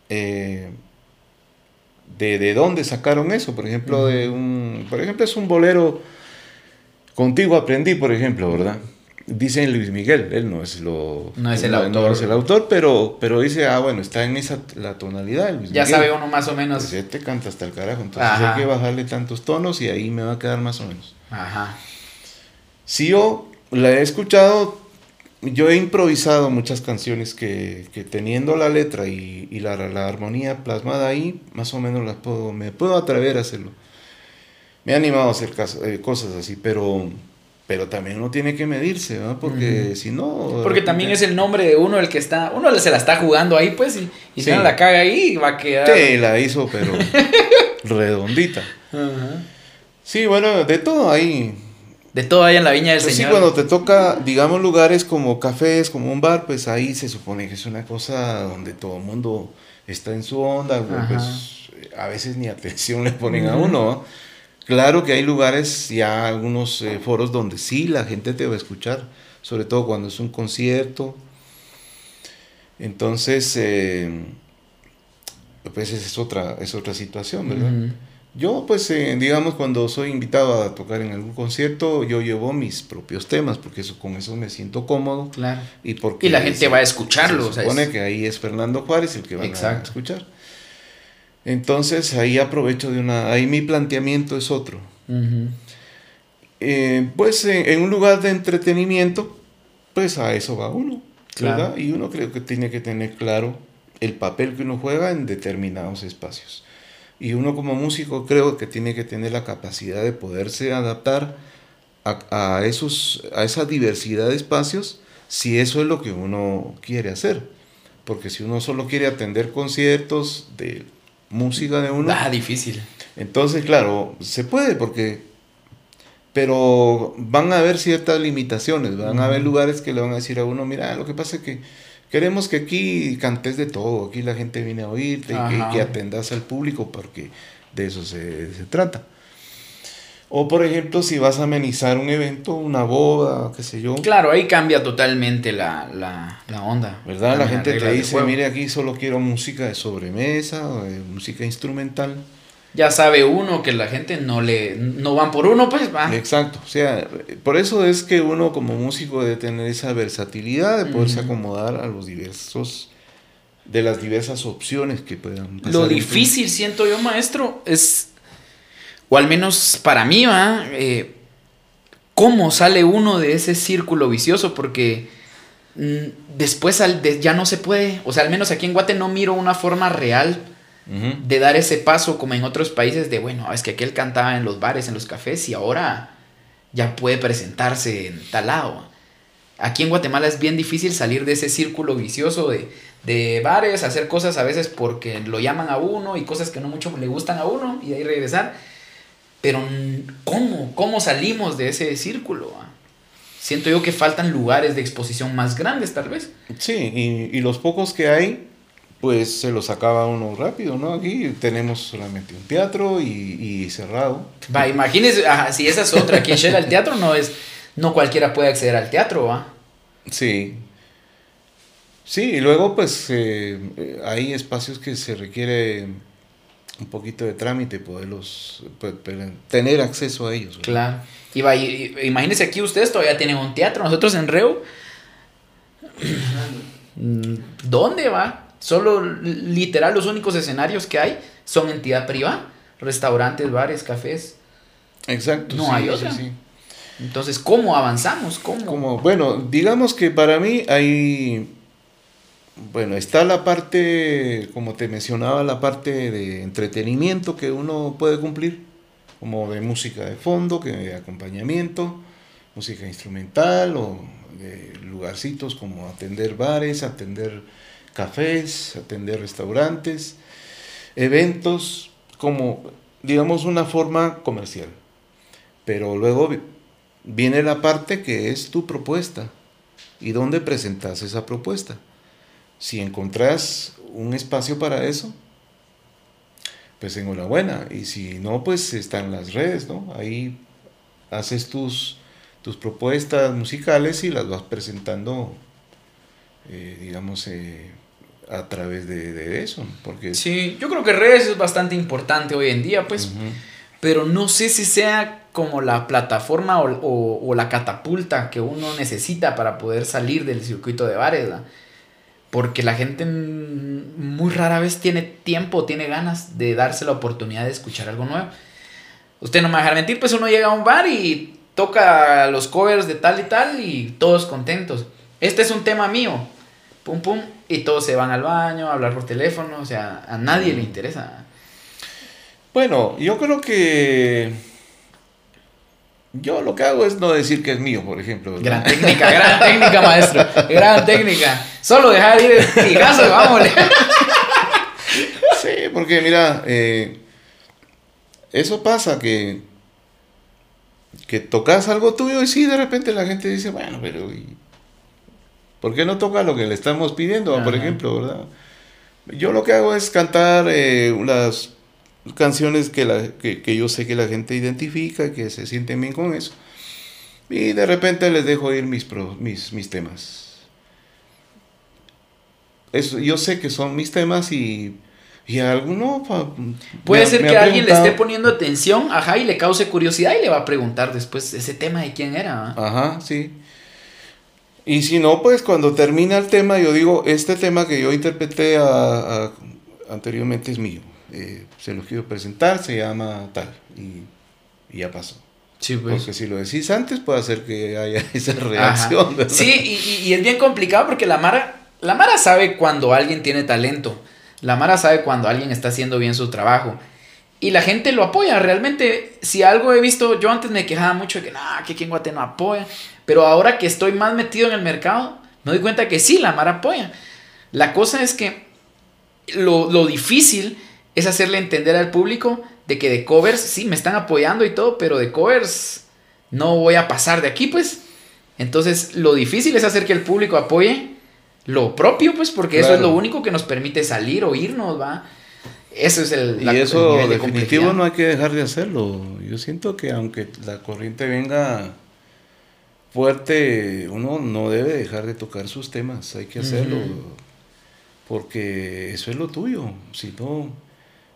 Speaker 2: eh, de, de dónde sacaron eso. Por ejemplo, de un. Por ejemplo, es un bolero. Contigo aprendí, por ejemplo, ¿verdad? Dicen Luis Miguel, él no es lo
Speaker 1: No es el
Speaker 2: no
Speaker 1: autor.
Speaker 2: es el autor, pero, pero dice, ah, bueno, está en esa la tonalidad Luis
Speaker 1: Ya
Speaker 2: Miguel.
Speaker 1: sabe uno más o menos.
Speaker 2: Pues este canta hasta el carajo, entonces
Speaker 1: Ajá.
Speaker 2: hay que bajarle tantos tonos y ahí me va a quedar más o menos.
Speaker 1: Ajá.
Speaker 2: Si yo la he escuchado, yo he improvisado muchas canciones que, que teniendo la letra y, y la, la armonía plasmada ahí, más o menos las puedo, me puedo atrever a hacerlo. Me he animado a hacer eh, cosas así, pero, pero también uno tiene que medirse, ¿no? Porque si no...
Speaker 1: Porque también es el nombre de uno el que está. Uno se la está jugando ahí, pues. Y, y si
Speaker 2: Sí.
Speaker 1: no la caga ahí, va a quedar.
Speaker 2: Sí, la hizo, pero redondita. Sí, bueno, de todo ahí.
Speaker 1: De todo ahí en la viña del
Speaker 2: Pues sí,
Speaker 1: Señor.
Speaker 2: cuando te toca, digamos, lugares como cafés, como un bar, pues ahí se supone que es una cosa donde todo el mundo está en su onda,
Speaker 1: Ajá.
Speaker 2: pues a veces ni atención le ponen a uno. ¿no? Claro que hay lugares, ya algunos eh, foros donde sí la gente te va a escuchar, sobre todo cuando es un concierto. Entonces, eh, pues es otra, es otra situación, ¿verdad? Yo, pues, eh, digamos, cuando soy invitado a tocar en algún concierto, yo llevo mis propios temas, porque eso, con eso me siento cómodo.
Speaker 1: Claro.
Speaker 2: Y, porque
Speaker 1: Y la gente
Speaker 2: se-
Speaker 1: va a escucharlo,
Speaker 2: Se
Speaker 1: o sea,
Speaker 2: supone
Speaker 1: es-
Speaker 2: que ahí es Fernando Juárez el que van a
Speaker 1: Exacto.
Speaker 2: escuchar. Entonces, ahí aprovecho de una... Ahí mi planteamiento es otro. Eh, pues, en, en un lugar de entretenimiento, pues a eso va uno,
Speaker 1: Claro.
Speaker 2: ¿verdad? Y uno creo que tiene que tener claro el papel que uno juega en determinados espacios. Y uno como músico creo que tiene que tener la capacidad de poderse adaptar a, a esos, a esa diversidad de espacios si eso es lo que uno quiere hacer. Porque si uno solo quiere atender conciertos de música de uno,
Speaker 1: Ah, difícil.
Speaker 2: entonces, claro, se puede porque... Pero van a haber ciertas limitaciones, van a haber lugares que le van a decir a uno, mira, lo que pasa es que queremos que aquí cantes de todo, aquí la gente viene a oírte y que, que atendas al público porque de eso se, se trata. O por ejemplo, si vas a amenizar un evento, una boda, qué sé yo,
Speaker 1: Claro, ahí cambia totalmente la, la, la onda.
Speaker 2: ¿verdad? La gente te dice, mire, aquí solo quiero música de sobremesa, o de música instrumental.
Speaker 1: Ya sabe uno que la gente no le. No van por uno, pues va.
Speaker 2: Exacto, o sea, por eso es que uno como músico debe tener esa versatilidad de poderse acomodar a los diversos, de las diversas opciones que puedan pasar.
Speaker 1: Lo difícil, siento yo, maestro, es. O al menos para mí, va. eh, ¿Cómo sale uno de ese círculo vicioso? Porque. mm, Después al de- ya no se puede, o sea, al menos aquí en Guate no miro una forma real de dar ese paso como en otros países de, bueno, es que aquel cantaba en los bares, en los cafés y ahora ya puede presentarse en tal lado. Aquí en Guatemala es bien difícil salir de ese círculo vicioso de, de bares, hacer cosas a veces porque lo llaman a uno y cosas que no mucho le gustan a uno y de ahí regresar. Pero ¿cómo? ¿Cómo salimos de ese círculo? ah? Siento yo que faltan lugares de exposición más grandes tal vez.
Speaker 2: Sí, y, y los pocos que hay, pues se los acaba uno rápido, ¿no? Aquí tenemos solamente un teatro y, y cerrado.
Speaker 1: Va, imagínese, ajá, si esa es otra, aquí en Shell el teatro no es, no cualquiera puede acceder al teatro, ¿va?
Speaker 2: Sí. Sí, y luego pues eh, eh, hay espacios que se requiere un poquito de trámite poderlos pues, tener acceso a ellos. ¿verdad?
Speaker 1: Claro. Y va, y- imagínense aquí ustedes todavía tienen un teatro, nosotros en Reu. mm, ¿Dónde va? Solo literal los únicos escenarios que hay son entidad privada, restaurantes, bares, cafés.
Speaker 2: Exacto.
Speaker 1: No
Speaker 2: sí,
Speaker 1: hay
Speaker 2: sí,
Speaker 1: otra.
Speaker 2: sí.
Speaker 1: Entonces, ¿cómo avanzamos? ¿Cómo?
Speaker 2: Como, bueno, digamos que para mí hay, bueno, está la parte, como te mencionaba, la parte de entretenimiento que uno puede cumplir, como de música de fondo, que de acompañamiento, música instrumental o de lugarcitos como atender bares, atender cafés, atender restaurantes, eventos, como, digamos, una forma comercial. Pero luego vi- viene la parte que es tu propuesta y dónde presentas esa propuesta. Si encontrás un espacio para eso, pues enhorabuena. Y si no, pues están las redes, ¿no? Ahí haces tus, tus propuestas musicales y las vas presentando, eh, digamos, eh, a través de, eso. Porque...
Speaker 1: Sí, yo creo que redes es bastante importante hoy en día, pues, pero no sé si sea como la plataforma o, la catapulta que uno necesita para poder salir del circuito de bares, porque la gente muy rara vez tiene tiempo, tiene ganas de darse la oportunidad de escuchar algo nuevo. Usted no me va a dejar mentir, pues uno llega a un bar y toca los covers de tal y tal y todos contentos. Este es un tema mío, pum pum, y todos se van al baño a hablar por teléfono, o sea, a nadie le interesa.
Speaker 2: Bueno, yo creo que yo lo que hago es no decir que es mío, por ejemplo.
Speaker 1: Gran técnica, gran técnica, maestro. Gran técnica. Solo dejar ir el pigazo y vámonos.
Speaker 2: Sí, porque mira, eh, eso pasa que, que tocas algo tuyo y sí, de repente la gente dice, bueno, pero ¿por qué no toca lo que le estamos pidiendo, por ejemplo, verdad? Yo lo que hago es cantar eh, las canciones que, la, que, yo sé que la gente identifica, que se sienten bien con eso. Y de repente les dejo ir mis, mis, mis temas. Eso, yo sé que son mis temas y, y alguno...
Speaker 1: Puede ser que alguien le esté poniendo atención, ajá, y le cause curiosidad y le va a preguntar después ese tema de quién era.
Speaker 2: Ajá, sí. Y si no, pues cuando termina el tema, yo digo, este tema que yo interpreté anteriormente es mío. Eh, se lo quiero presentar, se llama tal, y, ya pasó.
Speaker 1: Sí, pues.
Speaker 2: Porque si lo decís antes puede hacer que haya esa reacción.
Speaker 1: Sí, y, es bien complicado porque la Mara, la Mara sabe cuando alguien tiene talento. La Mara sabe cuando alguien está haciendo bien su trabajo. Y la gente lo apoya. Realmente, si algo he visto, yo antes me quejaba mucho de que, no, que aquí en Guate no apoya. Pero ahora que estoy más metido en el mercado, me doy cuenta que sí, la Mara apoya. La cosa es que lo, lo difícil es hacerle entender al público de que de covers, sí, me están apoyando y todo, pero de covers no voy a pasar de aquí, pues. Entonces, lo difícil es hacer que el público apoye lo propio, pues, porque eso es lo único que nos permite salir o irnos, ¿va? Eso es el...
Speaker 2: y eso definitivo no hay que dejar de hacerlo. Yo siento que aunque la corriente venga fuerte, uno no debe dejar de tocar sus temas, hay que hacerlo, porque eso es lo tuyo, si no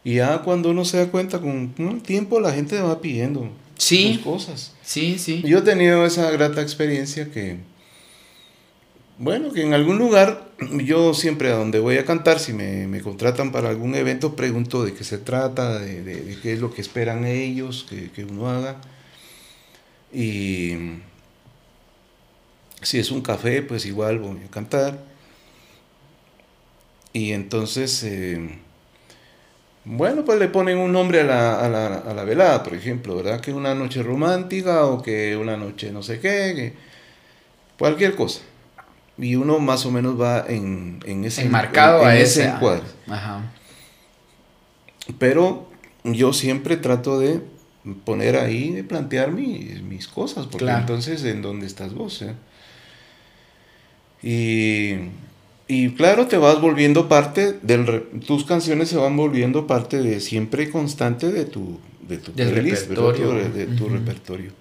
Speaker 2: y ya cuando uno se da cuenta con el tiempo la gente va pidiendo
Speaker 1: sí,
Speaker 2: cosas.
Speaker 1: Sí, sí.
Speaker 2: Yo he tenido esa grata experiencia que, bueno, que en algún lugar, yo siempre a donde voy a cantar, si me, contratan para algún evento, pregunto de qué se trata, de, qué es lo que esperan ellos que, uno haga. Y si es un café, pues igual voy a cantar. Y entonces... Eh, bueno, pues le ponen un nombre a la, a, la, a la, velada, por ejemplo, ¿verdad? Que una noche romántica o que una noche no sé qué, cualquier cosa. Y uno más o menos va en, en ese,
Speaker 1: Enmarcado a ese,
Speaker 2: encuadre. Ajá. Pero yo siempre trato de poner ahí, de plantear mis, mis cosas, porque entonces, ¿en dónde estás vos? Eh? Y y claro, te vas volviendo parte del... tus canciones se van volviendo parte de siempre constante de tu, de tu repertorio. De, tu repertorio.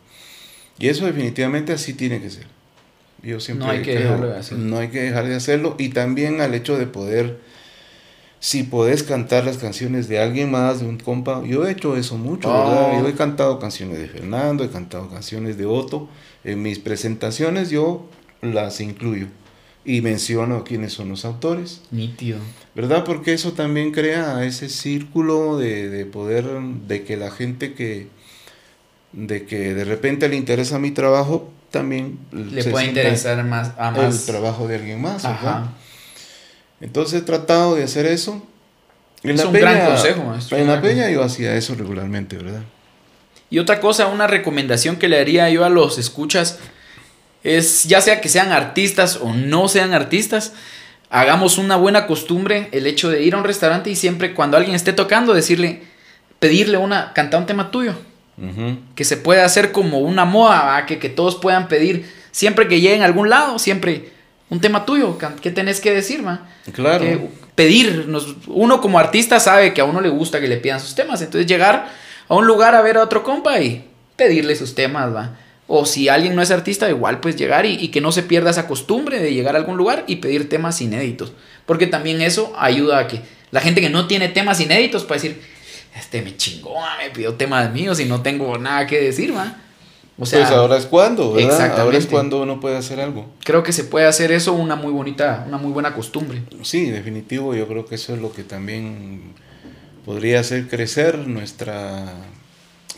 Speaker 2: Y eso definitivamente así tiene que ser. Yo siempre
Speaker 1: no hay que dejarlo de hacerlo.
Speaker 2: No hay que dejar de hacerlo. Y también al hecho de poder, si podés cantar las canciones de alguien más, de un compa. Yo he hecho eso mucho, ¿verdad? Oh. Yo he cantado canciones de Fernando, he cantado canciones de Otto. En mis presentaciones yo las incluyo y menciono quiénes son los autores.
Speaker 1: Nítido.
Speaker 2: ¿Verdad? Porque eso también crea ese círculo de, poder, de que la gente que, de que de repente le interesa mi trabajo, también
Speaker 1: le puede interesar más a
Speaker 2: más el trabajo de alguien más. Ajá. Entonces he tratado de hacer eso.
Speaker 1: es un gran consejo.
Speaker 2: En la peña yo hacía eso regularmente, ¿verdad?
Speaker 1: Y otra cosa, una recomendación que le haría yo a los escuchas es ya sea que sean artistas o no sean artistas, hagamos una buena costumbre el hecho de ir a un restaurante y siempre cuando alguien esté tocando decirle, pedirle una, cantar un tema tuyo. Que se pueda hacer como una moda, que, que todos puedan pedir, siempre que lleguen a algún lado, siempre un tema tuyo, ¿qué tenés que decir, ma?
Speaker 2: Claro.
Speaker 1: Que pedir, uno como artista sabe que a uno le gusta que le pidan sus temas, entonces llegar a un lugar a ver a otro compa y pedirle sus temas, va. O si alguien no es artista, igual pues llegar y, que no se pierda esa costumbre de llegar a algún lugar y pedir temas inéditos. Porque también eso ayuda a que la gente que no tiene temas inéditos pueda decir, este me chingó, me pidió temas míos y no tengo nada que decir, va.
Speaker 2: O sea, pues ahora es cuando, ¿verdad? Ahora es cuando uno puede hacer algo.
Speaker 1: Creo que se puede hacer eso una muy bonita, una muy buena costumbre.
Speaker 2: Sí, definitivo, yo creo que eso es lo que también podría hacer crecer nuestra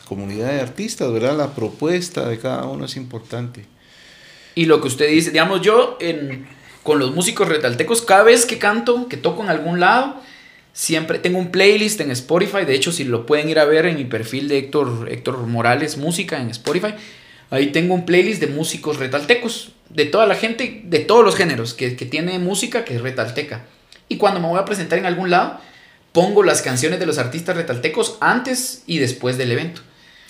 Speaker 2: comunidad de artistas, ¿verdad? La propuesta de cada uno es importante.
Speaker 1: Y lo que usted dice, digamos, yo con los músicos retaltecos, cada vez que canto, que toco en algún lado, siempre tengo un playlist en Spotify. De hecho, si lo pueden ir a ver en mi perfil de Héctor, Héctor Morales Música en Spotify, ahí tengo un playlist de músicos retaltecos, de toda la gente, de todos los géneros, que, que tiene música que es retalteca. Y cuando me voy a presentar en algún lado, pongo las canciones de los artistas retaltecos antes y después del evento.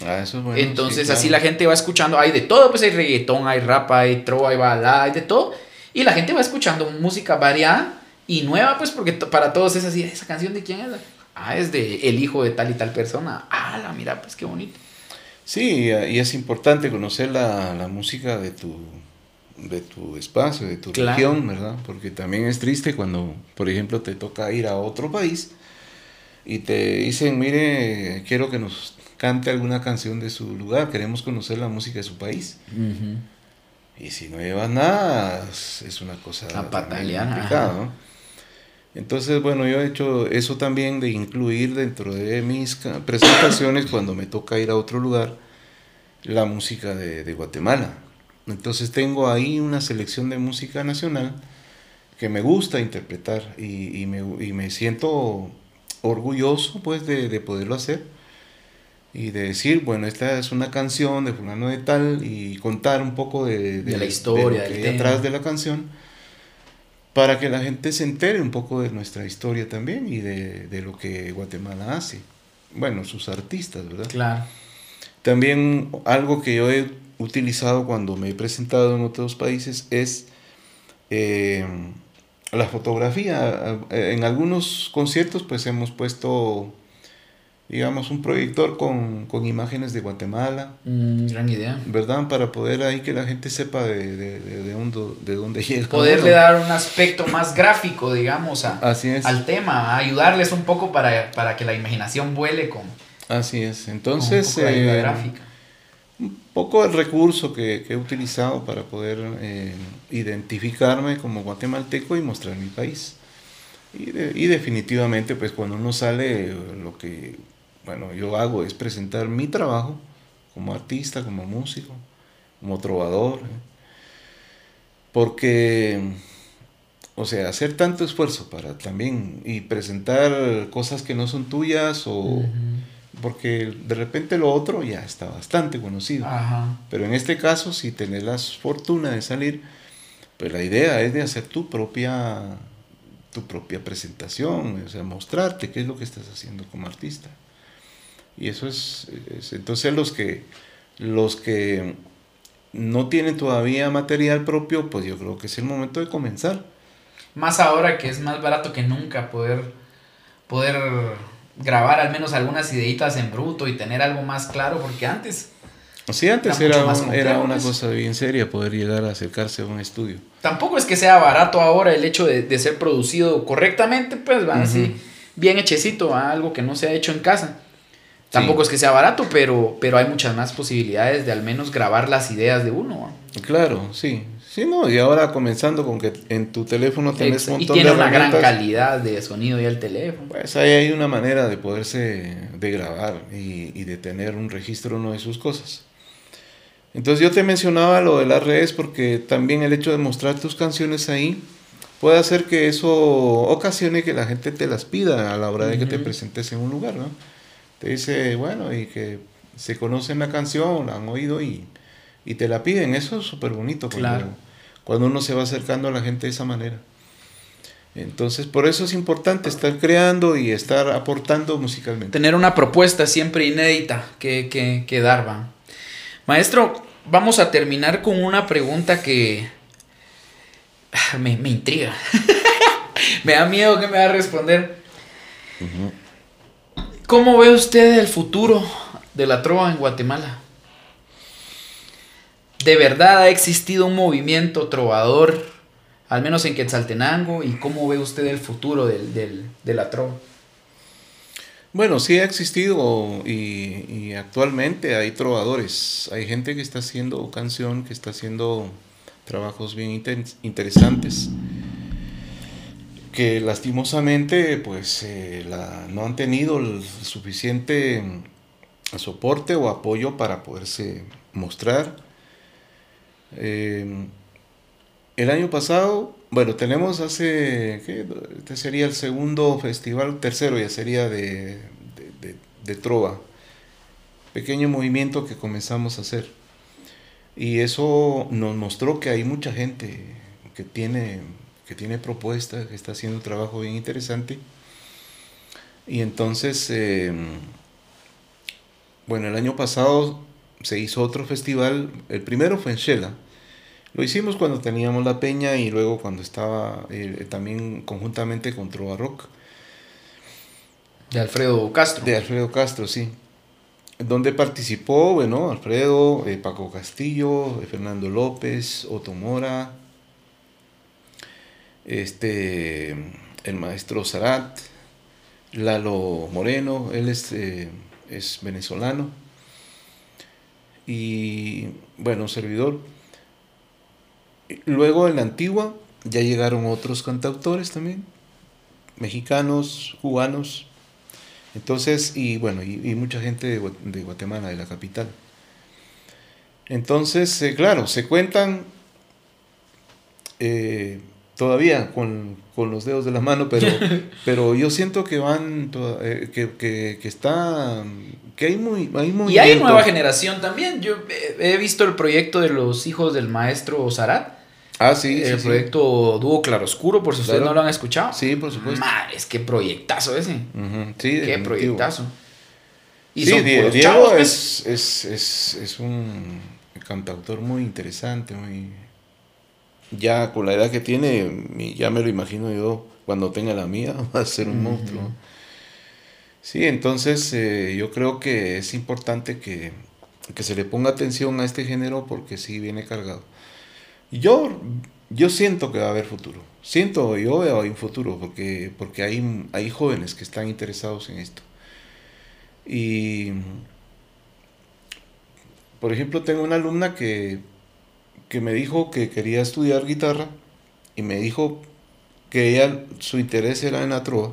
Speaker 2: Ah, eso es bueno,
Speaker 1: Entonces así la gente va escuchando, hay de todo, pues hay reggaetón, hay rap, hay trova, hay balada, hay de todo. Y la gente va escuchando música variada y nueva, pues porque para todos es así, esa canción de quién es. Ah, es de el hijo de tal y tal persona. Ah, la mira, pues qué bonito.
Speaker 2: Sí, y es importante conocer la, la música de tu, de tu espacio, de tu región, ¿verdad? Porque también es triste cuando, por ejemplo, te toca ir a otro país y te dicen, mire, quiero que nos cante alguna canción de su lugar, queremos conocer la música de su país. Y si no llevas nada, es una cosa complicada, ¿no? Entonces, bueno, yo he hecho eso también de incluir dentro de mis presentaciones cuando me toca ir a otro lugar la música de, Guatemala. Entonces tengo ahí una selección de música nacional que me gusta interpretar y, me, y me, siento orgulloso pues de, de poderlo hacer y de decir, bueno, esta es una canción de fulano de tal y contar un poco de,
Speaker 1: de, la historia,
Speaker 2: de detrás de la canción para que la gente se entere un poco de nuestra historia también y de, de, lo que Guatemala hace. Bueno, sus artistas, ¿verdad?
Speaker 1: Claro.
Speaker 2: También algo que yo he utilizado cuando me he presentado en otros países es eh, la fotografía. En algunos conciertos pues hemos puesto digamos, un proyector con, con imágenes de Guatemala.
Speaker 1: Mm, gran idea.
Speaker 2: ¿Verdad? Para poder ahí que la gente sepa de, de, de, de dónde, de dónde llega.
Speaker 1: Poderle dar un aspecto más gráfico, digamos, a,
Speaker 2: Así es.
Speaker 1: al tema, ayudarles un poco para, para, que la imaginación vuele con...
Speaker 2: Así es. Entonces... un poco, eh, gráfica. Un poco el recurso que, que he utilizado para poder eh, identificarme como guatemalteco y mostrar mi país. Y, y definitivamente, pues cuando uno sale, lo que bueno, yo hago es presentar mi trabajo como artista, como músico, como trovador. ¿eh? Porque, o sea, hacer tanto esfuerzo para también y presentar cosas que no son tuyas o... Porque de repente lo otro ya está bastante conocido. Pero en este caso, si tenés la fortuna de salir, pues la idea es de hacer tu propia, tu propia presentación, o sea, mostrarte qué es lo que estás haciendo como artista. Y eso es, entonces los que, los que no tienen todavía material propio, pues yo creo que es el momento de comenzar.
Speaker 1: Más ahora que es más barato que nunca poder, poder grabar al menos algunas ideitas en bruto y tener algo más claro, porque antes...
Speaker 2: Sí, antes era, era, una cosa bien seria poder llegar a acercarse a un estudio.
Speaker 1: Tampoco es que sea barato ahora el hecho de, de ser producido correctamente, pues va así, bien hechecito, a algo que no se ha hecho en casa. Tampoco es que sea barato, pero, pero hay muchas más posibilidades de al menos grabar las ideas de uno.
Speaker 2: Claro, sí. Sí, no, y ahora comenzando con que en tu teléfono tenés
Speaker 1: un montón y tiene una gran calidad de sonido ya el teléfono.
Speaker 2: Pues ahí hay una manera de poderse de grabar y, y de tener un registro uno de sus cosas. Entonces yo te mencionaba lo de las redes porque también el hecho de mostrar tus canciones ahí puede hacer que eso ocasione que la gente te las pida a la hora de que te presentes en un lugar, ¿no? Te dice, bueno, y que se conocen la canción, la han oído y, y te la piden. Eso es súper bonito cuando, cuando uno se va acercando a la gente de esa manera. Entonces, por eso es importante estar creando y estar aportando musicalmente.
Speaker 1: Tener una propuesta siempre inédita que, que, que dar, va. Maestro, vamos a terminar con una pregunta que ah, me, intriga. me da miedo que me va a responder. ¿Cómo ve usted el futuro de la trova en Guatemala? ¿De verdad ha existido un movimiento trovador, al menos en Quetzaltenango? ¿Y cómo ve usted el futuro de la trova?
Speaker 2: Bueno, sí ha existido y, actualmente hay trovadores, hay gente que está haciendo canción, que está haciendo trabajos bien interesantes, que lastimosamente pues eh, no han tenido el suficiente soporte o apoyo para poderse mostrar. Eh, el año pasado, bueno, tenemos hace. Este sería el segundo festival, tercero ya sería de, de, Trova. Pequeño movimiento que comenzamos a hacer. Y eso nos mostró que hay mucha gente que tiene, que tiene propuestas, que está haciendo un trabajo bien interesante. Y entonces, em, bueno, el año pasado se hizo otro festival, el primero fue en Shela, lo hicimos cuando teníamos la peña y luego cuando estaba eh, también conjuntamente con Trova Rock.
Speaker 1: De Alfredo Castro.
Speaker 2: De Alfredo Castro, sí. Donde participó, bueno, Alfredo, eh, Paco Castillo, eh, Fernando López, Otto Mora, este, el maestro Zarat, Lalo Moreno, él es, es venezolano. Y bueno, servidor Luego en la antigua ya llegaron otros cantautores también, mexicanos, cubanos, entonces, y bueno, y, mucha gente de, Guatemala, de la capital. Entonces, eh, claro, se cuentan eh, todavía con, los dedos de la mano, pero, pero yo siento que van, eh, que, que, que, está, que hay muy, hay
Speaker 1: Y hay nueva generación también. Yo he visto el proyecto de los hijos del maestro Zarat
Speaker 2: Ah, sí.
Speaker 1: El proyecto Dúo Claroscuro, por si ustedes no lo han escuchado.
Speaker 2: Sí, por supuesto.
Speaker 1: Madres, qué proyectazo ese. Sí, Qué proyectazo.
Speaker 2: Y sí, Diego pues. es, es, es, un cantautor muy interesante, muy... Ya con la edad que tiene, ya me lo imagino yo, cuando tenga la mía, va a ser un monstruo. Sí, entonces eh, yo creo que es importante que, que se le ponga atención a este género porque sí viene cargado. Yo, yo siento que va a haber futuro. Siento, yo veo un futuro porque, porque hay, hay jóvenes que están interesados en esto. Y, por ejemplo, tengo una alumna que, que me dijo que quería estudiar guitarra y me dijo que ella, su interés era en la trova.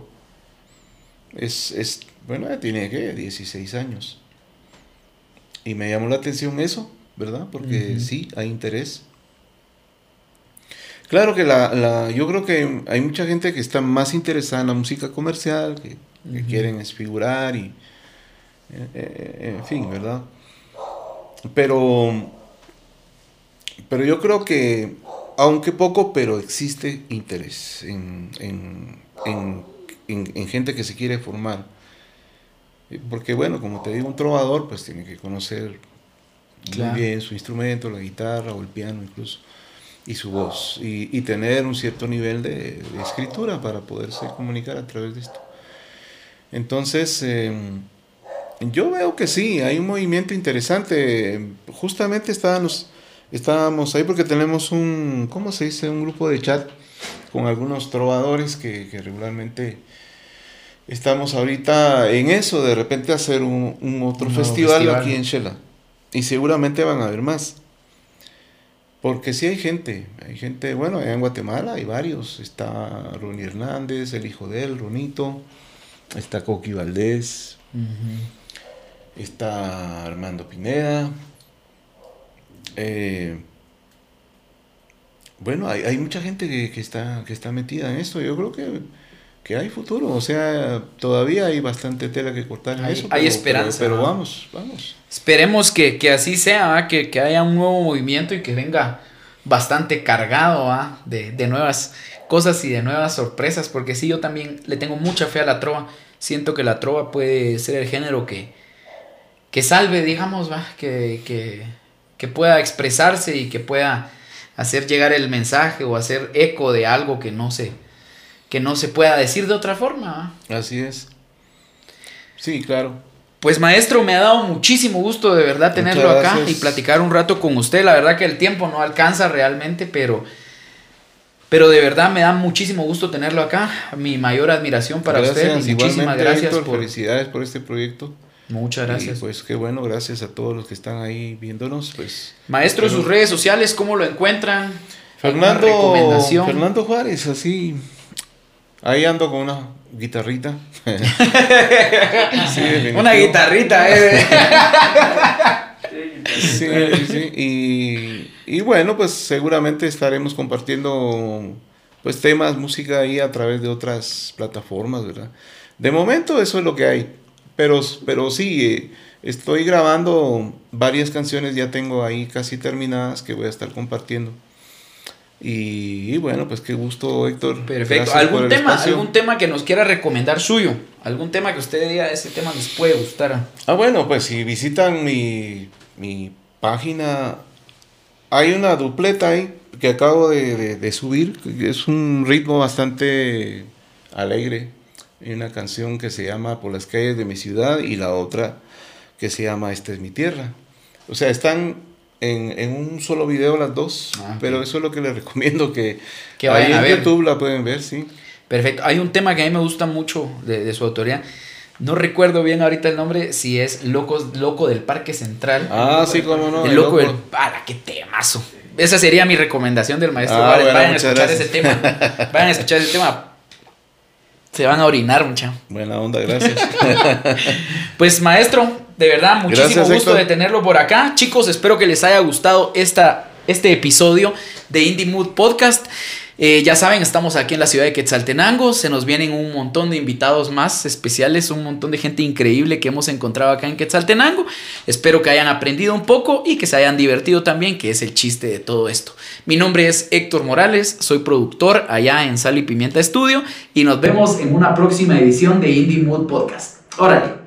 Speaker 2: Es, es bueno, ella tiene que 16 años. Y me llamó la atención eso, ¿verdad? Porque sí, hay interés. Claro que la, la, yo creo que hay mucha gente que está más interesada en la música comercial, que, quieren esfigurar y, eh, eh, en fin, ¿verdad? Pero, pero yo creo que, aunque poco, pero existe interés en, en, en, en gente que se quiere formar. Porque bueno, como te digo, un trovador pues tiene que conocer muy bien su instrumento, la guitarra o el piano incluso y su voz y, tener un cierto nivel de, escritura para poderse comunicar a través de esto. Entonces, em, yo veo que sí, hay un movimiento interesante. Justamente estábamos, estábamos ahí porque tenemos un, ¿cómo se dice? Un grupo de chat con algunos trovadores que, regularmente estamos ahorita en eso, de repente hacer un, otro festival, festival, aquí en Shela. Y seguramente van a haber más. Porque sí hay gente, hay gente, bueno, en Guatemala hay varios. Está Ronnie Hernández, el hijo de él, Ronito. Está Coqui Valdés. Está Armando Pineda. Eh, bueno, hay, mucha gente que, está, que está metida en esto. Yo creo que, hay futuro. O sea, todavía hay bastante tela que cortar en
Speaker 1: hay,
Speaker 2: eso.
Speaker 1: Hay esperanza.
Speaker 2: Pero, vamos, vamos.
Speaker 1: Esperemos que, así sea, que, que, haya un nuevo movimiento y que venga bastante cargado de, de, nuevas cosas y de nuevas sorpresas, porque sí, yo también le tengo mucha fe a la trova. Siento que la trova puede ser el género que, que salve, digamos, ¿va? Que, que, pueda expresarse y que pueda hacer llegar el mensaje o hacer eco de algo que no se, que no se pueda decir de otra forma.
Speaker 2: Así es. Sí, claro.
Speaker 1: Pues maestro, me ha dado muchísimo gusto de verdad tenerlo acá y platicar un rato con usted. La verdad que el tiempo no alcanza realmente, pero, pero de verdad me da muchísimo gusto tenerlo acá. Mi mayor admiración para usted. muchísimas gracias.
Speaker 2: por... Felicidades por este proyecto.
Speaker 1: Muchas gracias.
Speaker 2: pues qué bueno, gracias a todos los que están ahí viéndonos. Pues,
Speaker 1: Maestro, sus redes sociales, ¿cómo lo encuentran?
Speaker 2: Fernando, Fernando Juárez, así. Ahí ando con una guitarrita.
Speaker 1: una guitarrita, eh.
Speaker 2: sí, sí, y, y bueno, pues seguramente estaremos compartiendo pues temas, música ahí a través de otras plataformas, ¿verdad? De momento eso es lo que hay. Pero, pero sí, eh, estoy grabando varias canciones, ya tengo ahí casi terminadas que voy a estar compartiendo. Y, bueno, pues qué gusto, Héctor.
Speaker 1: Perfecto. ¿Algún tema, ¿Algún tema que nos quiera recomendar suyo? ¿Algún tema que usted diga, ese tema les puede gustar?
Speaker 2: Ah, bueno, pues si visitan mi, mi página, hay una dupleta ahí que acabo de, de subir. Es un ritmo bastante alegre hay una canción que se llama Por las calles de mi ciudad y la otra que se llama Esta es mi tierra. O sea, están en, un solo video las dos, ah, pero eso es lo que les recomiendo que,
Speaker 1: que vayan
Speaker 2: a
Speaker 1: ver.
Speaker 2: YouTube la pueden ver, sí.
Speaker 1: Perfecto. Hay un tema que a mí me gusta mucho de, su autoría. No recuerdo bien ahorita el nombre, si es Locos, Loco del Parque Central.
Speaker 2: Ah, sí, cómo no.
Speaker 1: El, Loco, del... ¡Para, qué temazo! Esa sería mi recomendación del maestro. Ah, vayan a escuchar ese tema. Vayan a escuchar ese tema se van a orinar, mucha.
Speaker 2: Buena onda, gracias.
Speaker 1: pues maestro, de verdad, muchísimo gusto de tenerlo por acá. Chicos, espero que les haya gustado esta, este episodio de Indie Mood Podcast. Eh, ya saben, estamos aquí en la ciudad de Quetzaltenango. Se nos vienen un montón de invitados más especiales, un montón de gente increíble que hemos encontrado acá en Quetzaltenango. Espero que hayan aprendido un poco y que se hayan divertido también, que es el chiste de todo esto. Mi nombre es Héctor Morales, soy productor allá en Sal y Pimienta Estudio y nos vemos en una próxima edición de Indie Mood Podcast. Órale.